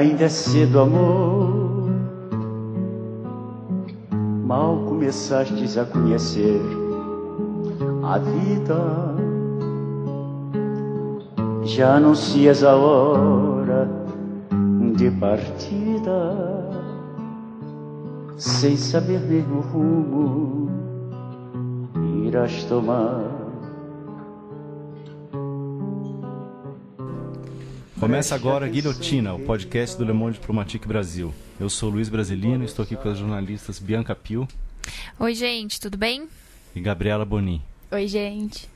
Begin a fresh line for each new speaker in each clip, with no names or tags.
Ainda é cedo, amor. Mal começastes a conhecer a vida, já anuncias a hora de partida, sem saber mesmo o rumo irás tomar.
Começa agora Guilhotina, o podcast do Le Monde Diplomatique Brasil. Eu sou Luiz Brasilino e estou aqui com as jornalistas Bianca Pio.
Oi, gente, tudo bem?
E Gabriela Boni.
Oi, gente.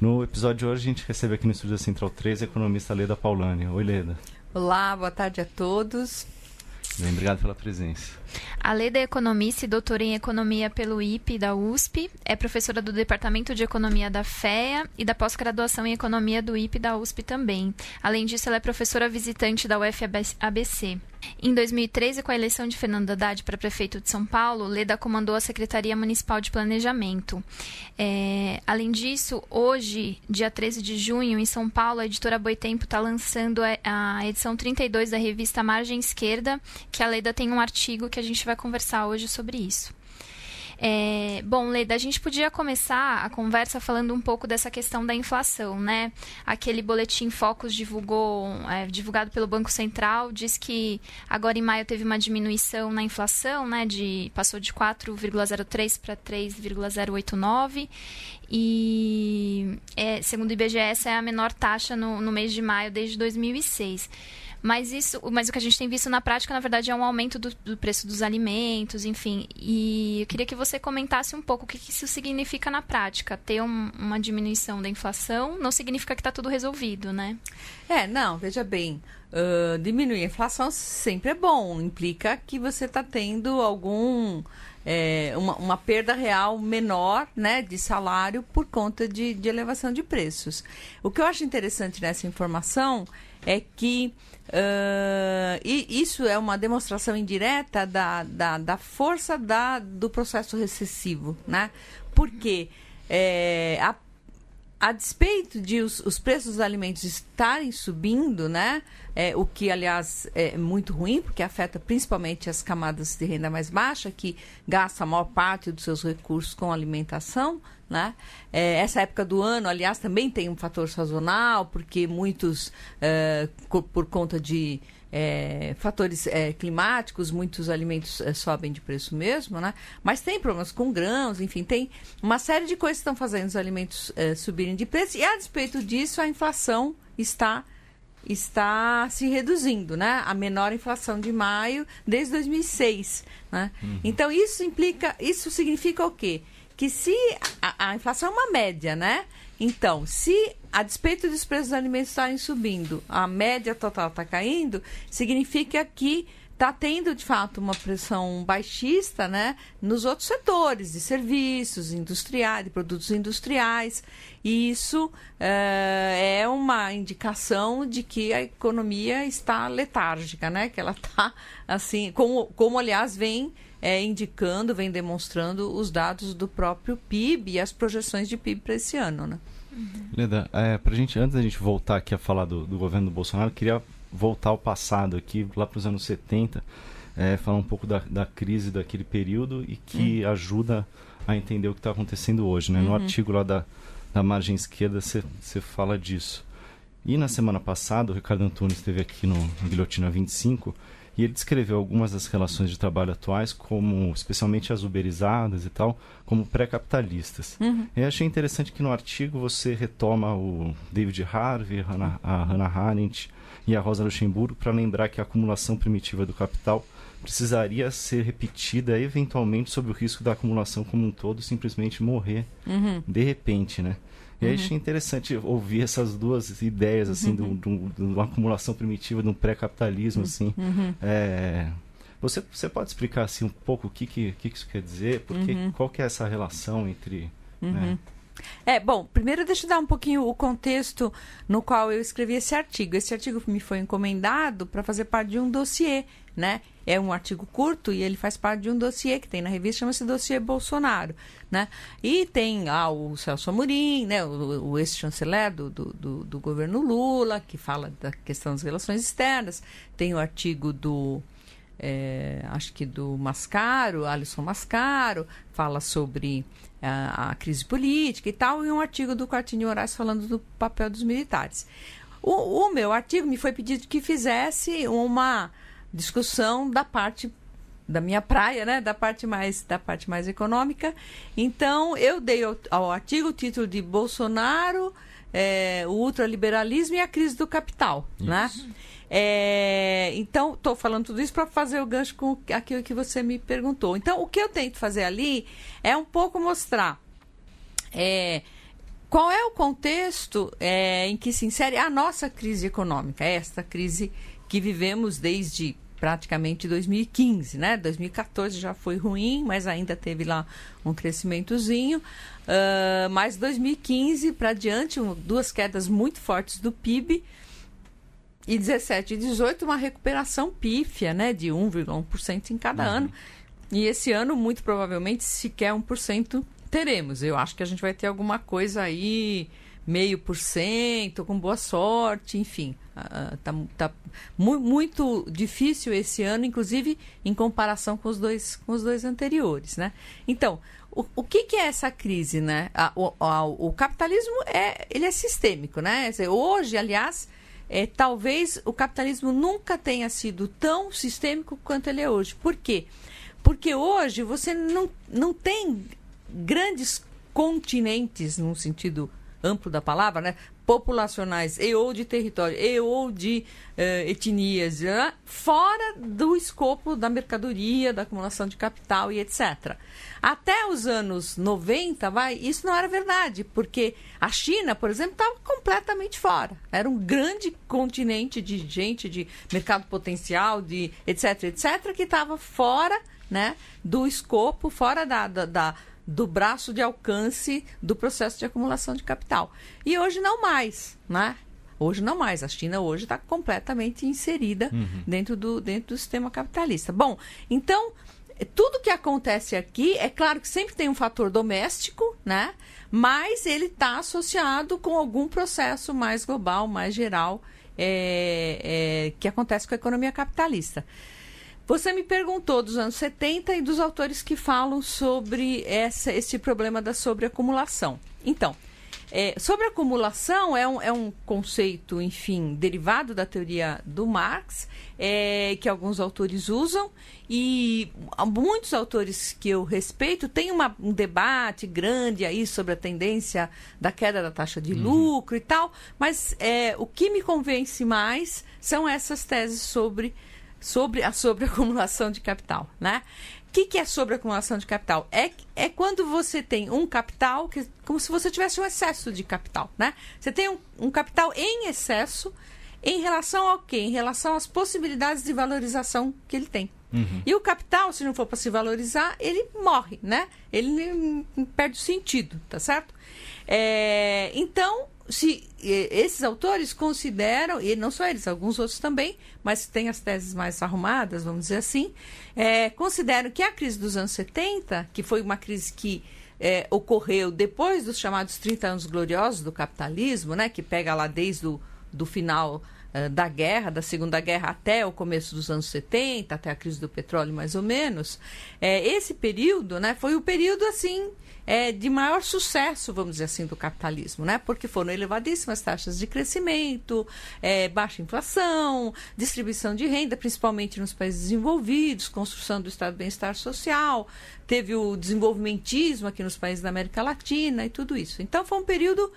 No episódio de hoje a gente recebe aqui no Estúdio Central 3 a economista Leda Paulani. Oi, Leda.
Olá, boa tarde a todos.
Bem, obrigado pela presença.
A Leda é economista e doutora em economia pelo IPE da USP, é professora do Departamento de Economia da FEA e da pós-graduação em economia do IPE da USP também. Além disso, ela é professora visitante da UFABC. Em 2013, com a eleição de Fernando Haddad para prefeito de São Paulo, Leda comandou a Secretaria Municipal de Planejamento. É, além disso, hoje, dia 13 de junho, em São Paulo, a editora Boitempo está lançando a edição 32 da revista Margem Esquerda, que a Leda tem um artigo que a gente vai conversar hoje sobre isso. É, bom, Leda, a gente podia começar a conversa falando um pouco dessa questão da inflação, né? Aquele boletim Focus divulgou, é, divulgado pelo Banco Central, diz que agora em maio teve uma diminuição na inflação, né? De, passou de 4,03 para 3,089 e, é, segundo o IBGE, essa é a menor taxa no, no mês de maio desde 2006. Mas isso, mas o que a gente tem visto na prática, na verdade, é um aumento do, do preço dos alimentos, enfim. E eu queria que você comentasse um pouco o que, que isso significa na prática. Ter um, uma diminuição da inflação não significa que está tudo resolvido, né?
É, não, veja bem. Uh, diminuir a inflação sempre é bom. Implica que você está tendo algum. É, uma, uma, perda real menor né, de salário por conta de, de elevação de preços. O que eu acho interessante nessa informação é que Uh, e isso é uma demonstração indireta da, da, da força da, do processo recessivo, né? Porque é, a, a despeito de os, os preços dos alimentos estarem subindo, né? É, o que, aliás, é muito ruim, porque afeta principalmente as camadas de renda mais baixa, que gastam a maior parte dos seus recursos com alimentação, né? É, essa época do ano, aliás, também tem um fator sazonal, porque muitos, é, por conta de é, fatores é, climáticos, muitos alimentos é, sobem de preço mesmo, né? Mas tem problemas com grãos, enfim, tem uma série de coisas que estão fazendo os alimentos é, subirem de preço. E a despeito disso, a inflação está está se reduzindo, né? A menor inflação de maio desde 2006, né? Uhum. Então isso implica, isso significa o quê? que se a, a inflação é uma média, né? Então, se a despeito dos preços dos alimentos estarem subindo, a média total está caindo, significa que está tendo de fato uma pressão baixista né, nos outros setores de serviços industriais, de produtos industriais. E isso é, é uma indicação de que a economia está letárgica, né? Que ela está assim, como, como aliás vem é, indicando, vem demonstrando os dados do próprio PIB e as projeções de PIB para esse ano, né?
Leda, é, pra gente, antes da gente voltar aqui a falar do, do governo do Bolsonaro, queria voltar ao passado aqui, lá para os anos 70, é, falar um pouco da, da crise daquele período e que uhum. ajuda a entender o que está acontecendo hoje. Né? No uhum. artigo lá da, da margem esquerda, você fala disso. E na semana passada, o Ricardo Antunes esteve aqui no, no Guilhotina 25 e ele descreveu algumas das relações de trabalho atuais, como especialmente as uberizadas e tal, como pré-capitalistas. Uhum. Eu achei interessante que no artigo você retoma o David Harvey, a Hannah Arendt e a Rosa Luxemburgo para lembrar que a acumulação primitiva do capital precisaria ser repetida eventualmente sob o risco da acumulação como um todo simplesmente morrer uhum. de repente, né? E uhum. achei interessante ouvir essas duas ideias, assim, uhum. de uma acumulação primitiva, de um pré-capitalismo, assim. Uhum. É... Você, você pode explicar, assim, um pouco o que, que, que isso quer dizer? Porque, uhum. Qual que é essa relação entre... Né?
Uhum. É, bom, primeiro deixa eu dar um pouquinho o contexto no qual eu escrevi esse artigo. Esse artigo me foi encomendado para fazer parte de um dossiê, né? É um artigo curto e ele faz parte de um dossiê que tem na revista, chama-se Dossiê Bolsonaro, né? E tem ah, o Celso Amorim, né? O, o ex-chanceler do, do, do, governo Lula, que fala da questão das relações externas. Tem o artigo do é, acho que do Mascaro, Alisson Mascaro, fala sobre a, a, crise política e tal, e um artigo do Quartinho Horácio falando do papel dos militares. O, o, meu artigo me foi pedido que fizesse uma discussão da parte da minha praia, né, da parte mais da parte mais econômica. Então eu dei ao, ao artigo o título de Bolsonaro, é, o ultraliberalismo e a crise do capital, né? Isso. né? É, então, estou falando tudo isso para fazer o gancho com aquilo que você me perguntou. Então, o que eu tento fazer ali é um pouco mostrar é, qual é o contexto em que se insere a nossa crise econômica, esta crise que vivemos desde praticamente 2015, né? 2014 já foi ruim, mas ainda teve lá um crescimentozinho. Uh, mas 2015 para diante, um, duas quedas muito fortes do PIB e 17 e 18 uma recuperação pífia, né, de 1,1% em cada uhum. ano. E esse ano, muito provavelmente, sequer 1% teremos. Eu acho que a gente vai ter alguma coisa aí, meio por cento, com boa sorte, enfim. Uh, tá, tá mu muito difícil esse ano, inclusive em comparação com os dois, com os dois anteriores, né? Então, o, o que, que, é essa crise, né? A, o, a, o capitalismo é, ele é sistêmico, né? Hoje, aliás, é, talvez o capitalismo nunca tenha sido tão sistêmico quanto ele é hoje. Por quê? Porque hoje você não, não tem grandes continentes, num sentido amplo da palavra, né? populacionais e ou de território e ou de uh, etnias, uh, fora do escopo da mercadoria, da acumulação de capital e etc. Até os anos 90, vai, isso não era verdade, porque a China, por exemplo, estava completamente fora. Era um grande continente de gente, de mercado potencial, de etc, etc, que estava fora né, do escopo, fora da, da, da do braço de alcance do processo de acumulação de capital. E hoje não mais, né? Hoje não mais. A China hoje está completamente inserida uhum. dentro, do, dentro do sistema capitalista. Bom, então, tudo que acontece aqui, é claro que sempre tem um fator doméstico, né? Mas ele está associado com algum processo mais global, mais geral, é, é, que acontece com a economia capitalista. Você me perguntou dos anos 70 e dos autores que falam sobre essa, esse problema da sobreacumulação. Então, é, sobreacumulação é um, é um conceito, enfim, derivado da teoria do Marx, é, que alguns autores usam, e muitos autores que eu respeito têm uma, um debate grande aí sobre a tendência da queda da taxa de uhum. lucro e tal, mas é, o que me convence mais são essas teses sobre sobre a sobreacumulação de capital, né? O que, que é sobreacumulação de capital? É, é quando você tem um capital, que, como se você tivesse um excesso de capital, né? Você tem um, um capital em excesso em relação ao quê? Em relação às possibilidades de valorização que ele tem. Uhum. E o capital, se não for para se valorizar, ele morre, né? Ele perde o sentido, tá certo? É, então, se esses autores consideram, e não só eles, alguns outros também, mas tem as teses mais arrumadas, vamos dizer assim, é, consideram que a crise dos anos 70, que foi uma crise que é, ocorreu depois dos chamados 30 anos gloriosos do capitalismo, né, que pega lá desde o do final uh, da guerra, da Segunda Guerra até o começo dos anos 70, até a crise do petróleo mais ou menos, é, esse período né, foi o período assim é, de maior sucesso, vamos dizer assim, do capitalismo, né? Porque foram elevadíssimas taxas de crescimento, é, baixa inflação, distribuição de renda, principalmente nos países desenvolvidos, construção do estado de bem-estar social, teve o desenvolvimentismo aqui nos países da América Latina e tudo isso. Então foi um período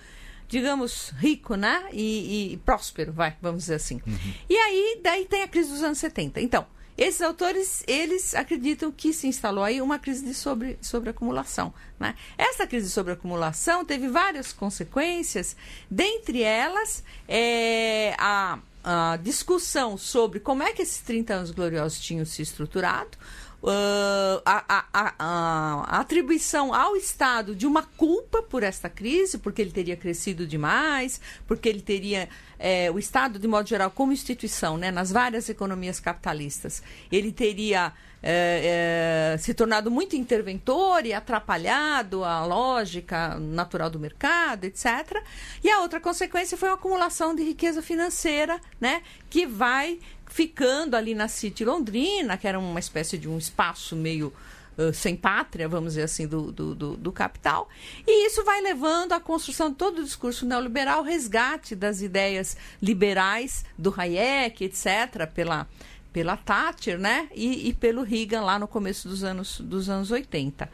digamos, rico, né? E, e, próspero, vai, vamos dizer assim. Uhum. E aí, daí tem a crise dos anos 70. Então, esses autores, eles acreditam que se instalou aí uma crise de sobre, sobreacumulação. Né? Essa crise de sobreacumulação teve várias consequências, dentre elas é, a, a discussão sobre como é que esses 30 anos gloriosos tinham se estruturado, uh, a, a, a, a, atribuição ao Estado de uma culpa por esta crise, porque ele teria crescido demais, porque ele teria. É, o Estado, de modo geral, como instituição, né, nas várias economias capitalistas, ele teria é, é, se tornado muito interventor e atrapalhado a lógica natural do mercado, etc. E a outra consequência foi a acumulação de riqueza financeira, né, que vai ficando ali na City Londrina, que era uma espécie de um espaço meio Uh, sem pátria, vamos dizer assim, do, do, do, do, capital. E isso vai levando à construção de todo o discurso neoliberal, resgate das ideias liberais do Hayek, etc., pela, pela Thatcher, né? E, e pelo Reagan lá no começo dos anos, dos anos 80.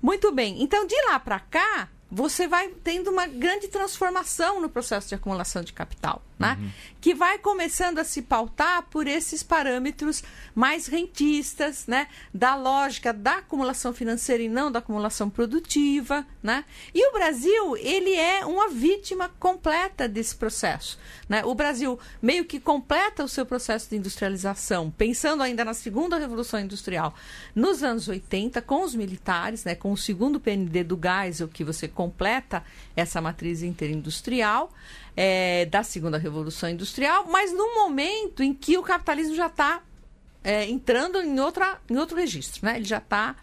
Muito bem, então de lá para cá, você vai tendo uma grande transformação no processo de acumulação de capital, né? Uhum. Que vai começando a se pautar por esses parâmetros mais rentistas, né? Da lógica da acumulação financeira e não da acumulação produtiva, né? E o Brasil, ele é uma vítima completa desse processo, né? O Brasil meio que completa o seu processo de industrialização, pensando ainda na segunda revolução industrial, nos anos 80, com os militares, né? Com o segundo PND do Geisel, que você completa essa matriz interindustrial é, da segunda revolução industrial, mas no momento em que o capitalismo já está é, entrando em, outra, em outro registro, né? Ele já está.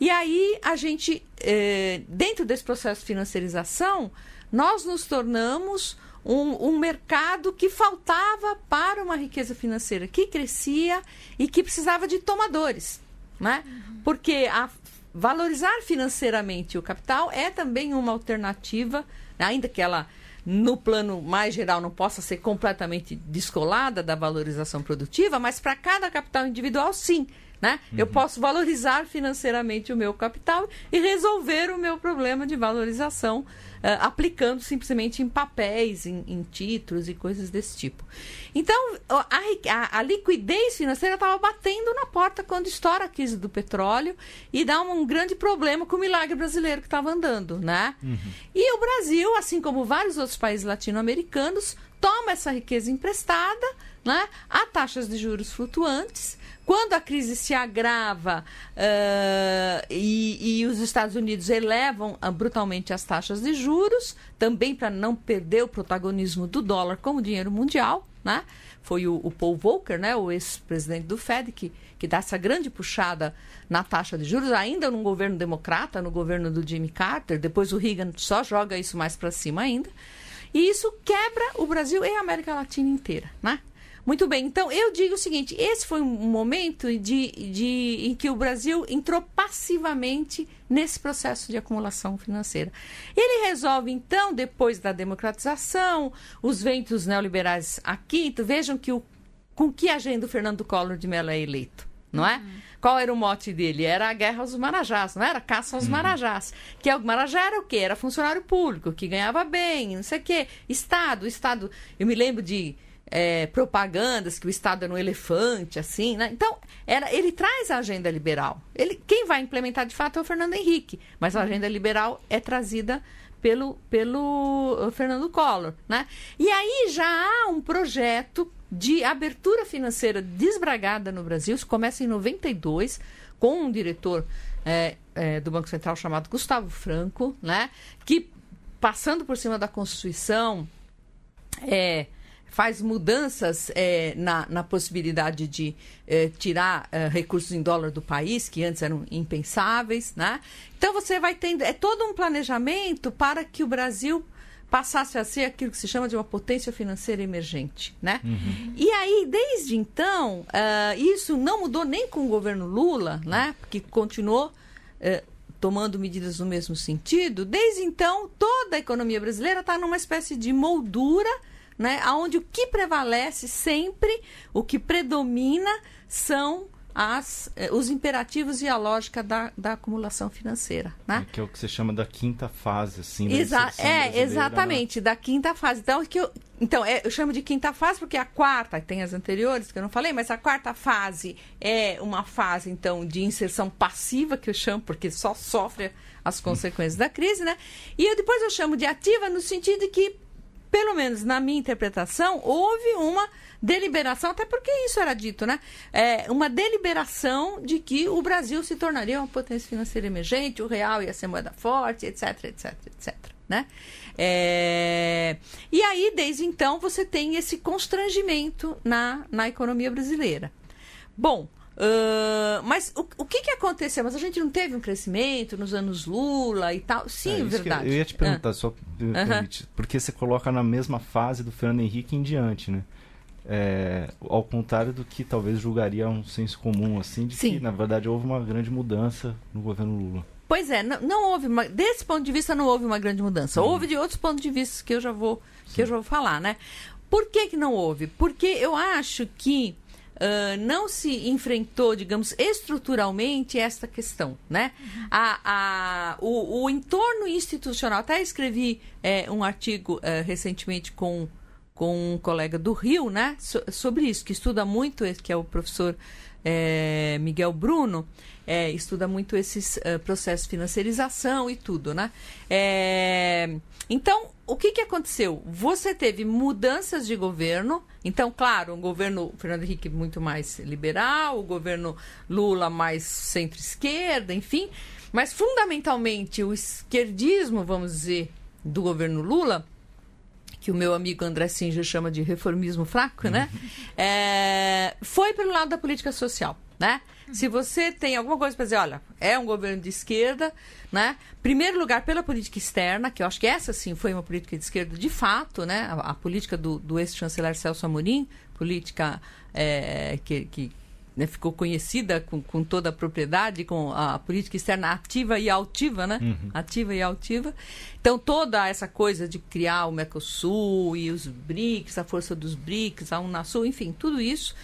E aí a gente, é, dentro desse processo de financiarização, nós nos tornamos um, um, mercado que faltava para uma riqueza financeira que crescia e que precisava de tomadores, né? Uhum. Porque a valorizar financeiramente o capital é também uma alternativa, ainda que ela no plano mais geral não possa ser completamente descolada da valorização produtiva, mas para cada capital individual sim. Né? Uhum. Eu posso valorizar financeiramente o meu capital e resolver o meu problema de valorização uh, aplicando simplesmente em papéis, em, em, títulos e coisas desse tipo. Então, a, a, a liquidez financeira estava batendo na porta quando estoura a crise do petróleo e dá um, um grande problema com o milagre brasileiro que estava andando. Né? Uhum. E o Brasil, assim como vários outros países latino-americanos, toma essa riqueza emprestada né, a taxas de juros flutuantes quando a crise se agrava uh, e, e, os Estados Unidos elevam uh, brutalmente as taxas de juros, também para não perder o protagonismo do dólar como dinheiro mundial, né? Foi o, o Paul Volcker, né, o ex-presidente do Fed, que, que dá essa grande puxada na taxa de juros, ainda no governo democrata, no governo do Jimmy Carter. Depois o Reagan só joga isso mais para cima ainda. E isso quebra o Brasil e a América Latina inteira, né? Muito bem, então eu digo o seguinte: esse foi um momento de, de, em que o Brasil entrou passivamente nesse processo de acumulação financeira. Ele resolve, então, depois da democratização, os ventos neoliberais aqui, então, vejam que o, com que agenda o Fernando Collor de Mello é eleito, não é? Uhum. Qual era o mote dele? Era a guerra aos marajás, não era? Caça aos uhum. marajás. Que é o marajá era o quê? Era funcionário público, que ganhava bem, não sei o quê. Estado, Estado. Eu me lembro de é, propagandas que o Estado era um elefante, assim, né? Então, era, ele traz a agenda liberal. Ele, quem vai implementar de fato é o Fernando Henrique, mas a agenda liberal é trazida pelo, pelo uh, Fernando Collor, né? E aí já há um projeto de abertura financeira desbragada no Brasil, isso começa em 92, com um diretor é, é, do Banco Central chamado Gustavo Franco, né? Que, passando por cima da Constituição, é, faz mudanças é, na, na, possibilidade de é, tirar é, recursos em dólar do país, que antes eram impensáveis. Né? Então você vai tendo. É todo um planejamento para que o Brasil passasse a ser aquilo que se chama de uma potência financeira emergente, né? Uhum. E aí, desde então, uh, isso não mudou nem com o governo Lula, né? Que continuou uh, tomando medidas no mesmo sentido. Desde então, toda a economia brasileira está numa espécie de moldura né? Onde o que prevalece sempre, o que predomina são as, eh, os imperativos e a lógica da, da acumulação financeira, né?
É, que é o que você chama da quinta fase, assim.
Exa é, né? exatamente, né? da quinta fase. Então, que eu, então é, eu chamo de quinta fase porque a quarta, tem as anteriores que eu não falei, mas a quarta fase é uma fase, então, de inserção passiva, que eu chamo, porque só sofre as consequências da crise, né? E eu, depois eu chamo de ativa no sentido de que pelo menos na minha interpretação, houve uma deliberação, até porque isso era dito, né? É, uma deliberação de que o Brasil se tornaria uma potência financeira emergente, o real ia ser moeda forte, etc, etc, etc. Né? É... E aí, desde então, você tem esse constrangimento na, na economia brasileira. Bom, Uh, mas o, o que, que aconteceu? Mas a gente não teve um crescimento nos anos Lula e tal? Sim,
é,
verdade.
Eu, eu ia te perguntar, ah. só porque você coloca na mesma fase do Fernando Henrique em diante, né? É, ao contrário do que talvez julgaria um senso comum, assim, de Sim. que, na verdade, houve uma grande mudança no governo Lula.
Pois é, não, não houve uma, desse ponto de vista não houve uma grande mudança. Hum. Houve de outros pontos de vista que eu já vou que eu já vou falar, né? Por que, que não houve? Porque eu acho que uh, não se enfrentou, digamos, estruturalmente esta questão, né? A, a, o, o, entorno institucional, até escrevi é, um artigo uh, recentemente com, com um colega do Rio, né? So, sobre isso, que estuda muito, que é o professor é, Miguel Bruno, é, estuda muito esses uh, processos de financiarização e tudo, né? É, então, o que, que aconteceu? Você teve mudanças de governo. Então, claro, o governo Fernando Henrique muito mais liberal, o governo Lula mais centro-esquerda, enfim. Mas, fundamentalmente, o esquerdismo, vamos dizer, do governo Lula, que o meu amigo André Singer chama de reformismo fraco, né? É, foi pelo lado da política social, né? Se você tem alguma coisa para dizer, olha, é um governo de esquerda, né? Primeiro lugar, pela política externa, que eu acho que essa sim foi uma política de esquerda de fato, né? A, a política do, do ex-chanceler Celso Amorim, política é, que, que né, ficou conhecida com, com, toda a propriedade, com a política externa ativa e altiva, né? Uhum. Ativa e altiva. Então, toda essa coisa de criar o Mercosul e os BRICS, a força dos BRICS, a Unasul, enfim, tudo isso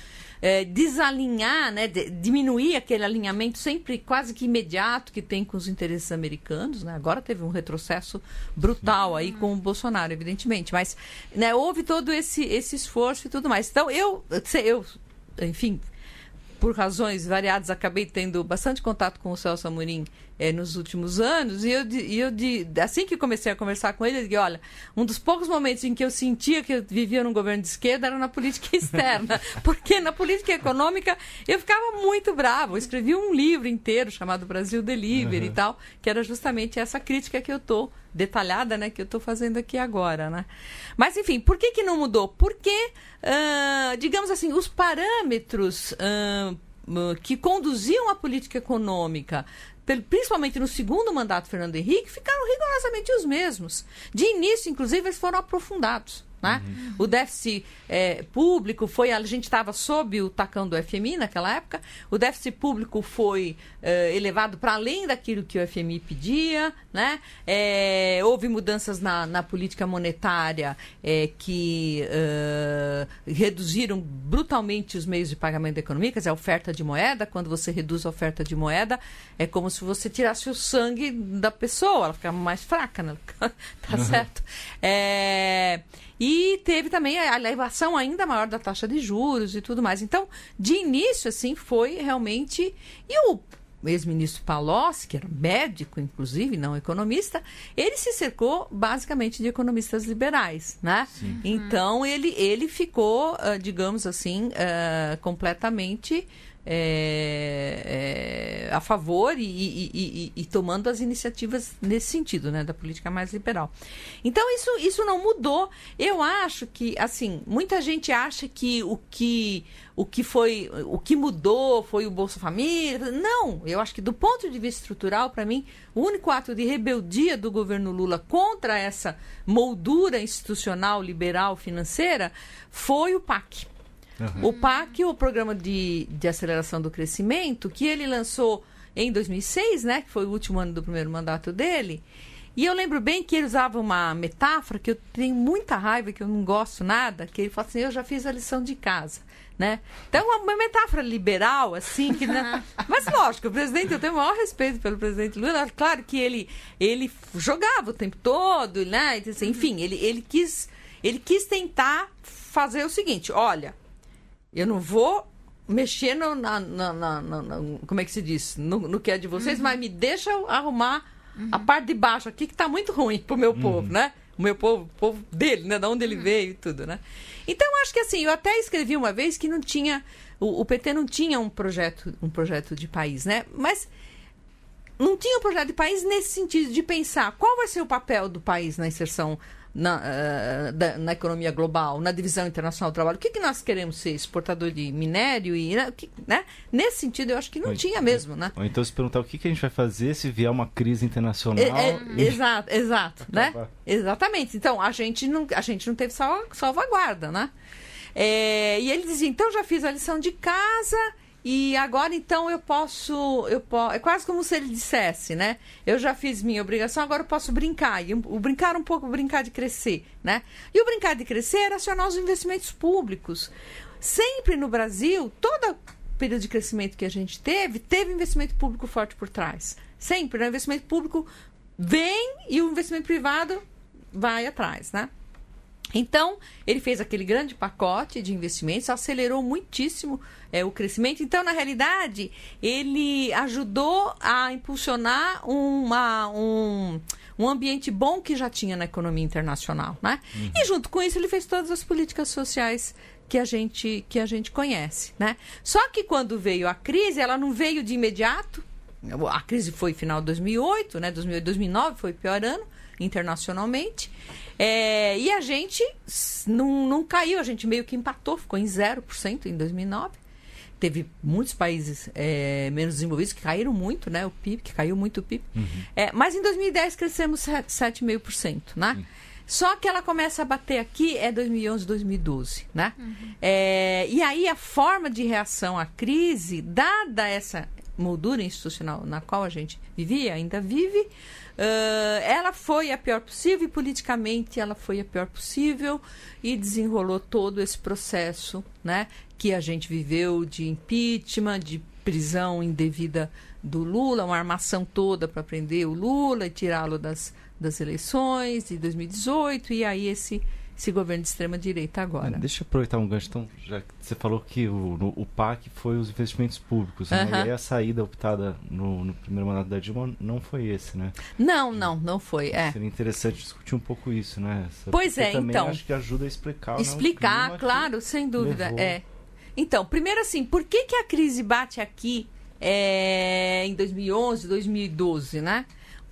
é, desalinhar, né, de, diminuir aquele alinhamento sempre quase que imediato que tem com os interesses americanos. Né? Agora teve um retrocesso brutal aí com o Bolsonaro, evidentemente. Mas né, houve todo esse, esse esforço e tudo mais. Então, eu, eu enfim, por razões variadas, acabei tendo bastante contato com o Celso Amorim é, nos últimos anos. E eu, e eu de, assim que comecei a conversar com ele, eu disse: olha, um dos poucos momentos em que eu sentia que eu vivia num governo de esquerda era na política externa. porque na política econômica eu ficava muito bravo. Eu escrevi um livro inteiro chamado Brasil Delivery uhum. e tal, que era justamente essa crítica que eu estou detalhada, né, que eu estou fazendo aqui agora, né? Mas enfim, por que que não mudou? Porque, uh, digamos assim, os parâmetros uh, que conduziam a política econômica principalmente no segundo mandato do Fernando Henrique, ficaram rigorosamente os mesmos. De início, inclusive, eles foram aprofundados. Né? Uhum. O déficit é, público foi. A gente estava sob o tacão do FMI naquela época. O déficit público foi é, elevado para além daquilo que o FMI pedia. Né? É, houve mudanças na, na política monetária é, que é, reduziram brutalmente os meios de pagamento da economia, quer dizer, a oferta de moeda. Quando você reduz a oferta de moeda, é como se você tirasse o sangue da pessoa, ela fica mais fraca, né? tá uhum. certo? É. E teve também a elevação ainda maior da taxa de juros e tudo mais. Então, de início, assim, foi realmente. E o ex-ministro Palocci, que era médico, inclusive, não economista, ele se cercou basicamente de economistas liberais, né? Sim. Então, ele, ele ficou, digamos assim, completamente é, é, a favor e, e, e, e, tomando as iniciativas nesse sentido, né, da política mais liberal. Então isso, isso não mudou. Eu acho que, assim, muita gente acha que o que o que foi o que mudou foi o Bolsa Família. Não, eu acho que do ponto de vista estrutural, para mim, o único ato de rebeldia do governo Lula contra essa moldura institucional liberal financeira foi o PAC. Uhum. O PAC, o Programa de, de Aceleração do Crescimento, que ele lançou em 2006, né, que foi o último ano do primeiro mandato dele. E eu lembro bem que ele usava uma metáfora que eu tenho muita raiva, que eu não gosto nada, que ele fala assim, eu já fiz a lição de casa. Né? Então, uma metáfora liberal, assim, que, né? mas lógico, o presidente, eu tenho o maior respeito pelo presidente Lula, claro que ele, ele jogava o tempo todo, né? Enfim, ele, ele, quis, ele quis tentar fazer o seguinte: olha, eu não vou mexer no, na, na, na, na, como é que se diz? No, no que é de vocês, uhum. mas me deixa arrumar uhum. a parte de baixo aqui que está muito ruim pro meu uhum. povo, né? o meu povo, o povo dele, né? Da onde ele veio e tudo, né? Então, acho que assim, eu até escrevi uma vez que não tinha. O, o PT não tinha um projeto, um projeto de país, né? Mas não tinha um projeto de país nesse sentido de pensar qual vai ser o papel do país na inserção na, uh, da, na economia global, na divisão internacional do trabalho. O que, que nós queremos ser? Exportador de minério e. Né? né? Nesse sentido, eu acho que não ou tinha mesmo, né?
Ou então se perguntar o que, que a gente vai fazer se vier uma crise internacional. É,
é, e... Exato, exato. né? Exatamente. Então, a gente não, a gente não teve salvaguarda, né? É, e ele dizia, então já fiz a lição de casa e agora então eu posso, eu é quase como se ele dissesse, né? Eu já fiz minha obrigação, agora eu posso brincar. E o brincar um pouco, brincar de crescer, né? E o brincar de crescer era acionar os investimentos públicos. Sempre no Brasil, todo período de crescimento que a gente teve, teve investimento público forte por trás. Sempre, né? o investimento público vem e o investimento privado vai atrás, né? Então, ele fez aquele grande pacote de investimentos, acelerou muitíssimo é, o crescimento. Então, na realidade, ele ajudou a impulsionar uma, um, um ambiente bom que já tinha na economia internacional. Né? Uhum. E, junto com isso, ele fez todas as políticas sociais que a gente, que a gente conhece. Né? Só que quando veio a crise, ela não veio de imediato. A crise foi final de 2008, né? 2008, 2009 foi o pior ano internacionalmente. É, e a gente não, não caiu, a gente meio que empatou, ficou em 0% em 2009. Teve muitos países é, menos desenvolvidos que caíram muito, né? O PIB, que caiu muito o PIB. Uhum. É, mas em 2010 crescemos 7,5%, né? Uhum. Só que ela começa a bater aqui é 2011, 2012, né? Uhum. É, e aí a forma de reação à crise, dada essa moldura institucional na qual a gente vivia, ainda vive, Uh, ela foi a pior possível e politicamente ela foi a pior possível e desenrolou todo esse processo né, que a gente viveu de impeachment, de prisão indevida do Lula, uma armação toda para prender o Lula e tirá-lo das, das eleições de 2018 e aí esse esse governo de extrema direita agora.
Deixa eu aproveitar um gancho. Então, já que você falou que o, no, o PAC foi os investimentos públicos, né? E aí a saída optada no, no, primeiro mandato da Dilma não foi esse, né?
Não, não, não foi. É.
Seria interessante discutir um pouco isso, né?
Essa, pois é, então.
acho que ajuda a explicar.
Explicar,
né,
claro, sem dúvida. É. Então, primeiro assim, por que, que a crise bate aqui é, em 2011, 2012, né?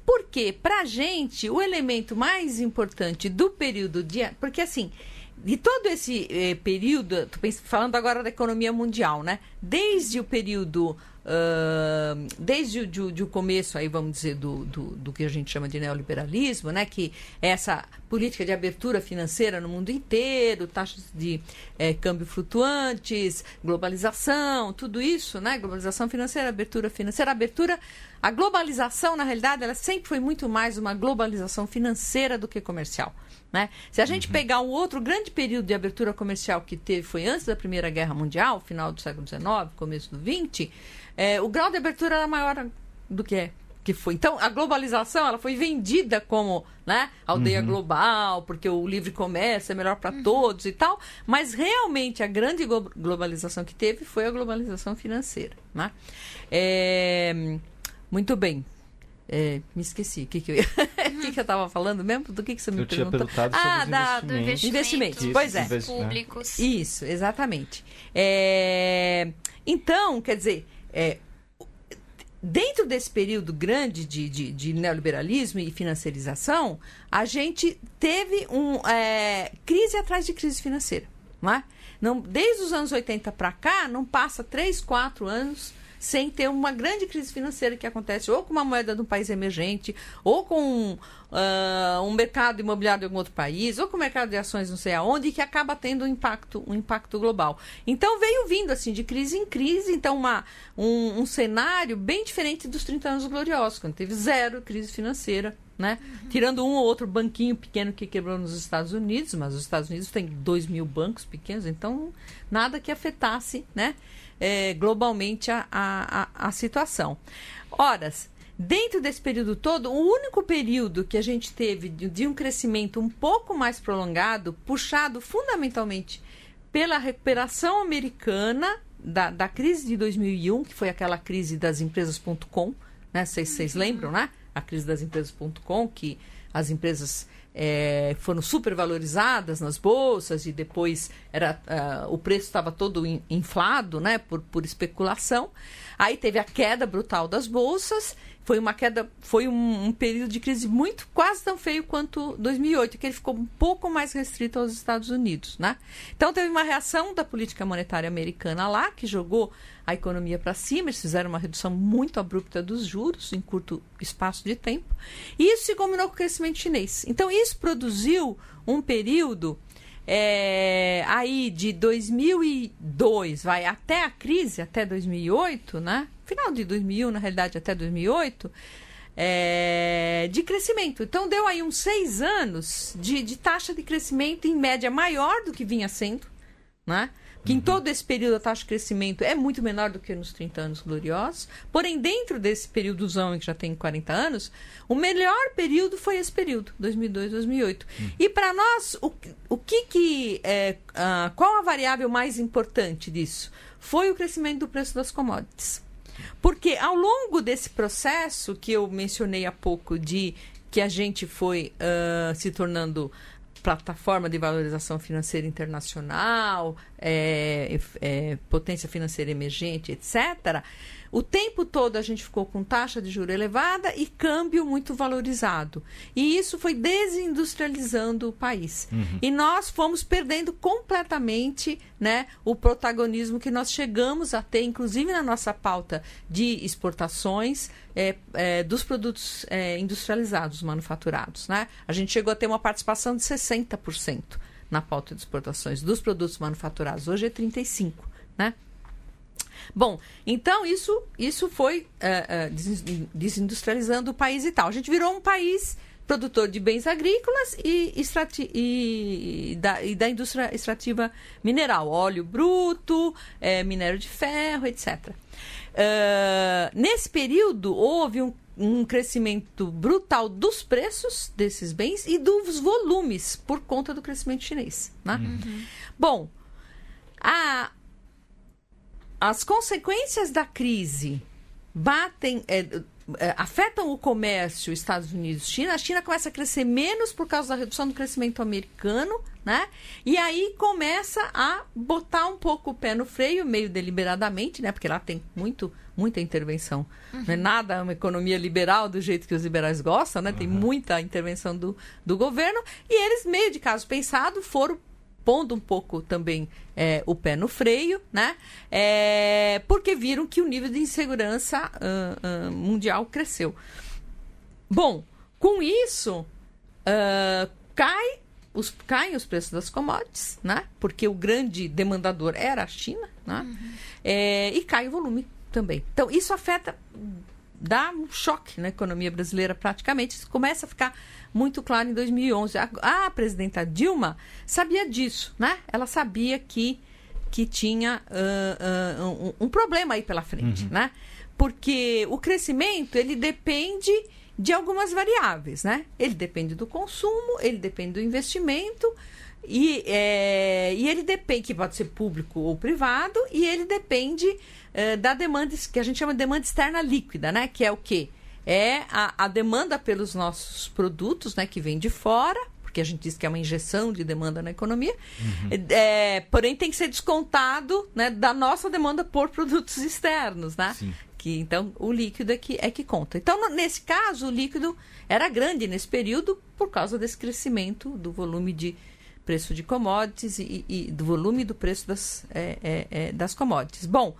Porque, para a gente, o elemento mais importante do período de. Porque, assim, de todo esse eh, período, falando agora da economia mundial, né? Desde o período Uh, desde o, de, de o começo, aí vamos dizer, do, do, do, que a gente chama de neoliberalismo, né, que é essa política de abertura financeira no mundo inteiro, taxas de é, câmbio flutuantes, globalização, tudo isso, né, globalização financeira, abertura financeira, abertura. A globalização, na realidade, ela sempre foi muito mais uma globalização financeira do que comercial. Né? Se a gente uhum. pegar um outro grande período de abertura comercial que teve, foi antes da Primeira Guerra Mundial, final do século XIX, começo do XX, é, o grau de abertura era maior do que que foi. Então, a globalização ela foi vendida como né, aldeia uhum. global, porque o livre comércio é melhor para uhum. todos e tal, mas realmente a grande globalização que teve foi a globalização financeira. Né? É, muito bem. É, me esqueci. O que, que eu ia... que, que eu estava falando mesmo? Do que, que você me
eu
perguntou?
Tinha perguntado ah, da,
do investimento.
Pois é.
Públicos.
Isso, exatamente. É, então, quer dizer, é, dentro desse período grande de, de, de, neoliberalismo e financiarização, a gente teve um é, crise atrás de crise financeira. Não é? não, desde os anos 80 para cá, não passa três, quatro anos sem ter uma grande crise financeira que acontece ou com uma moeda de um país emergente, ou com uh, um mercado imobiliário de algum outro país, ou com o mercado de ações não sei aonde, que acaba tendo um impacto, um impacto global. Então veio vindo assim de crise em crise, então uma, um, um cenário bem diferente dos 30 anos gloriosos, quando teve zero crise financeira né? Uhum. Tirando um ou outro banquinho pequeno que quebrou nos Estados Unidos, mas os Estados Unidos têm 2 mil bancos pequenos, então nada que afetasse, né? É, globalmente a, a, a, situação. Horas, dentro desse período todo, o único período que a gente teve de, um crescimento um pouco mais prolongado, puxado fundamentalmente pela recuperação americana da, da crise de 2001, que foi aquela crise das empresas.com, né? Vocês, vocês lembram, né? A crise das empresas.com, que as empresas é, foram supervalorizadas nas bolsas e depois era, uh, o preço estava todo in, inflado né, por, por especulação. Aí teve a queda brutal das bolsas foi uma queda, foi um, um, período de crise muito quase tão feio quanto 2008, que ele ficou um pouco mais restrito aos Estados Unidos, né? Então teve uma reação da política monetária americana lá que jogou a economia para cima, eles fizeram uma redução muito abrupta dos juros em curto espaço de tempo, e isso se combinou com o crescimento chinês. Então isso produziu um período é, aí de 2002 vai até a crise, até 2008, né? Final de 2001, na realidade, até 2008, é, de crescimento. Então, deu aí uns seis anos de, de taxa de crescimento em média maior do que vinha sendo, né? que em todo esse período a taxa de crescimento é muito menor do que nos 30 anos gloriosos. Porém, dentro desse períodozão que já tem 40 anos, o melhor período foi esse período, 2002, 2008. Uhum. E para nós, o, o que que é, uh, qual a variável mais importante disso? Foi o crescimento do preço das commodities. Porque ao longo desse processo que eu mencionei há pouco de que a gente foi uh, se tornando plataforma de valorização financeira internacional, é, é, potência financeira emergente, etc., o tempo todo a gente ficou com taxa de juro elevada e câmbio muito valorizado. E isso foi desindustrializando o país. Uhum. E nós fomos perdendo completamente né, o protagonismo que nós chegamos a ter, inclusive na nossa pauta de exportações é, é, dos produtos é, industrializados, manufaturados. Né? A gente chegou a ter uma participação de 60% na pauta de exportações dos produtos manufaturados. Hoje é 35%. Né? Bom, então isso, isso foi uh, uh, desindustrializando o país e tal. A gente virou um país produtor de bens agrícolas e, e, da, e da indústria extrativa mineral, óleo bruto, é, minério de ferro, etc. Uh, nesse período, houve um, um crescimento brutal dos preços desses bens e dos volumes por conta do crescimento chinês. Né? Uhum. Bom, a, as consequências da crise batem, é, é, afetam o comércio Estados Unidos-China, a China começa a crescer menos por causa da redução do crescimento americano, né? E aí começa a botar um pouco o pé no freio, meio deliberadamente, né? Porque lá tem muito, muita intervenção. Uhum. Não é nada uma economia liberal do jeito que os liberais gostam, né? Tem uhum. muita intervenção do, do governo. E eles, meio de caso pensado, foram pondo um pouco também é, o pé no freio, né? É, porque viram que o nível de insegurança uh, uh, mundial cresceu. Bom, com isso, uh, cai os, caem os preços das commodities, né? Porque o grande demandador era a China, né? Uhum. É, e cai o volume também. Então, isso afeta, dá um choque na economia brasileira praticamente. Isso começa a ficar muito claro em 2011. A, a presidenta Dilma sabia disso, né? Ela sabia que, que tinha uh, uh, um, um, problema aí pela frente, uhum. né? Porque o crescimento, ele depende de algumas variáveis, né? Ele depende do consumo, ele depende do investimento e, é, e ele depende, que pode ser público ou privado, e ele depende é, da demanda, que a gente chama de demanda externa líquida, né? Que é o quê? é a, a demanda pelos nossos produtos, né, que vem de fora, porque a gente diz que é uma injeção de demanda na economia, uhum. é, porém tem que ser descontado né, da nossa demanda por produtos externos, né? Sim. Que, então, o líquido é que, é que conta. Então, nesse caso, o líquido era grande nesse período por causa desse crescimento do volume de, preço de commodities e, e do volume do preço das, é, é, é, das commodities. Bom,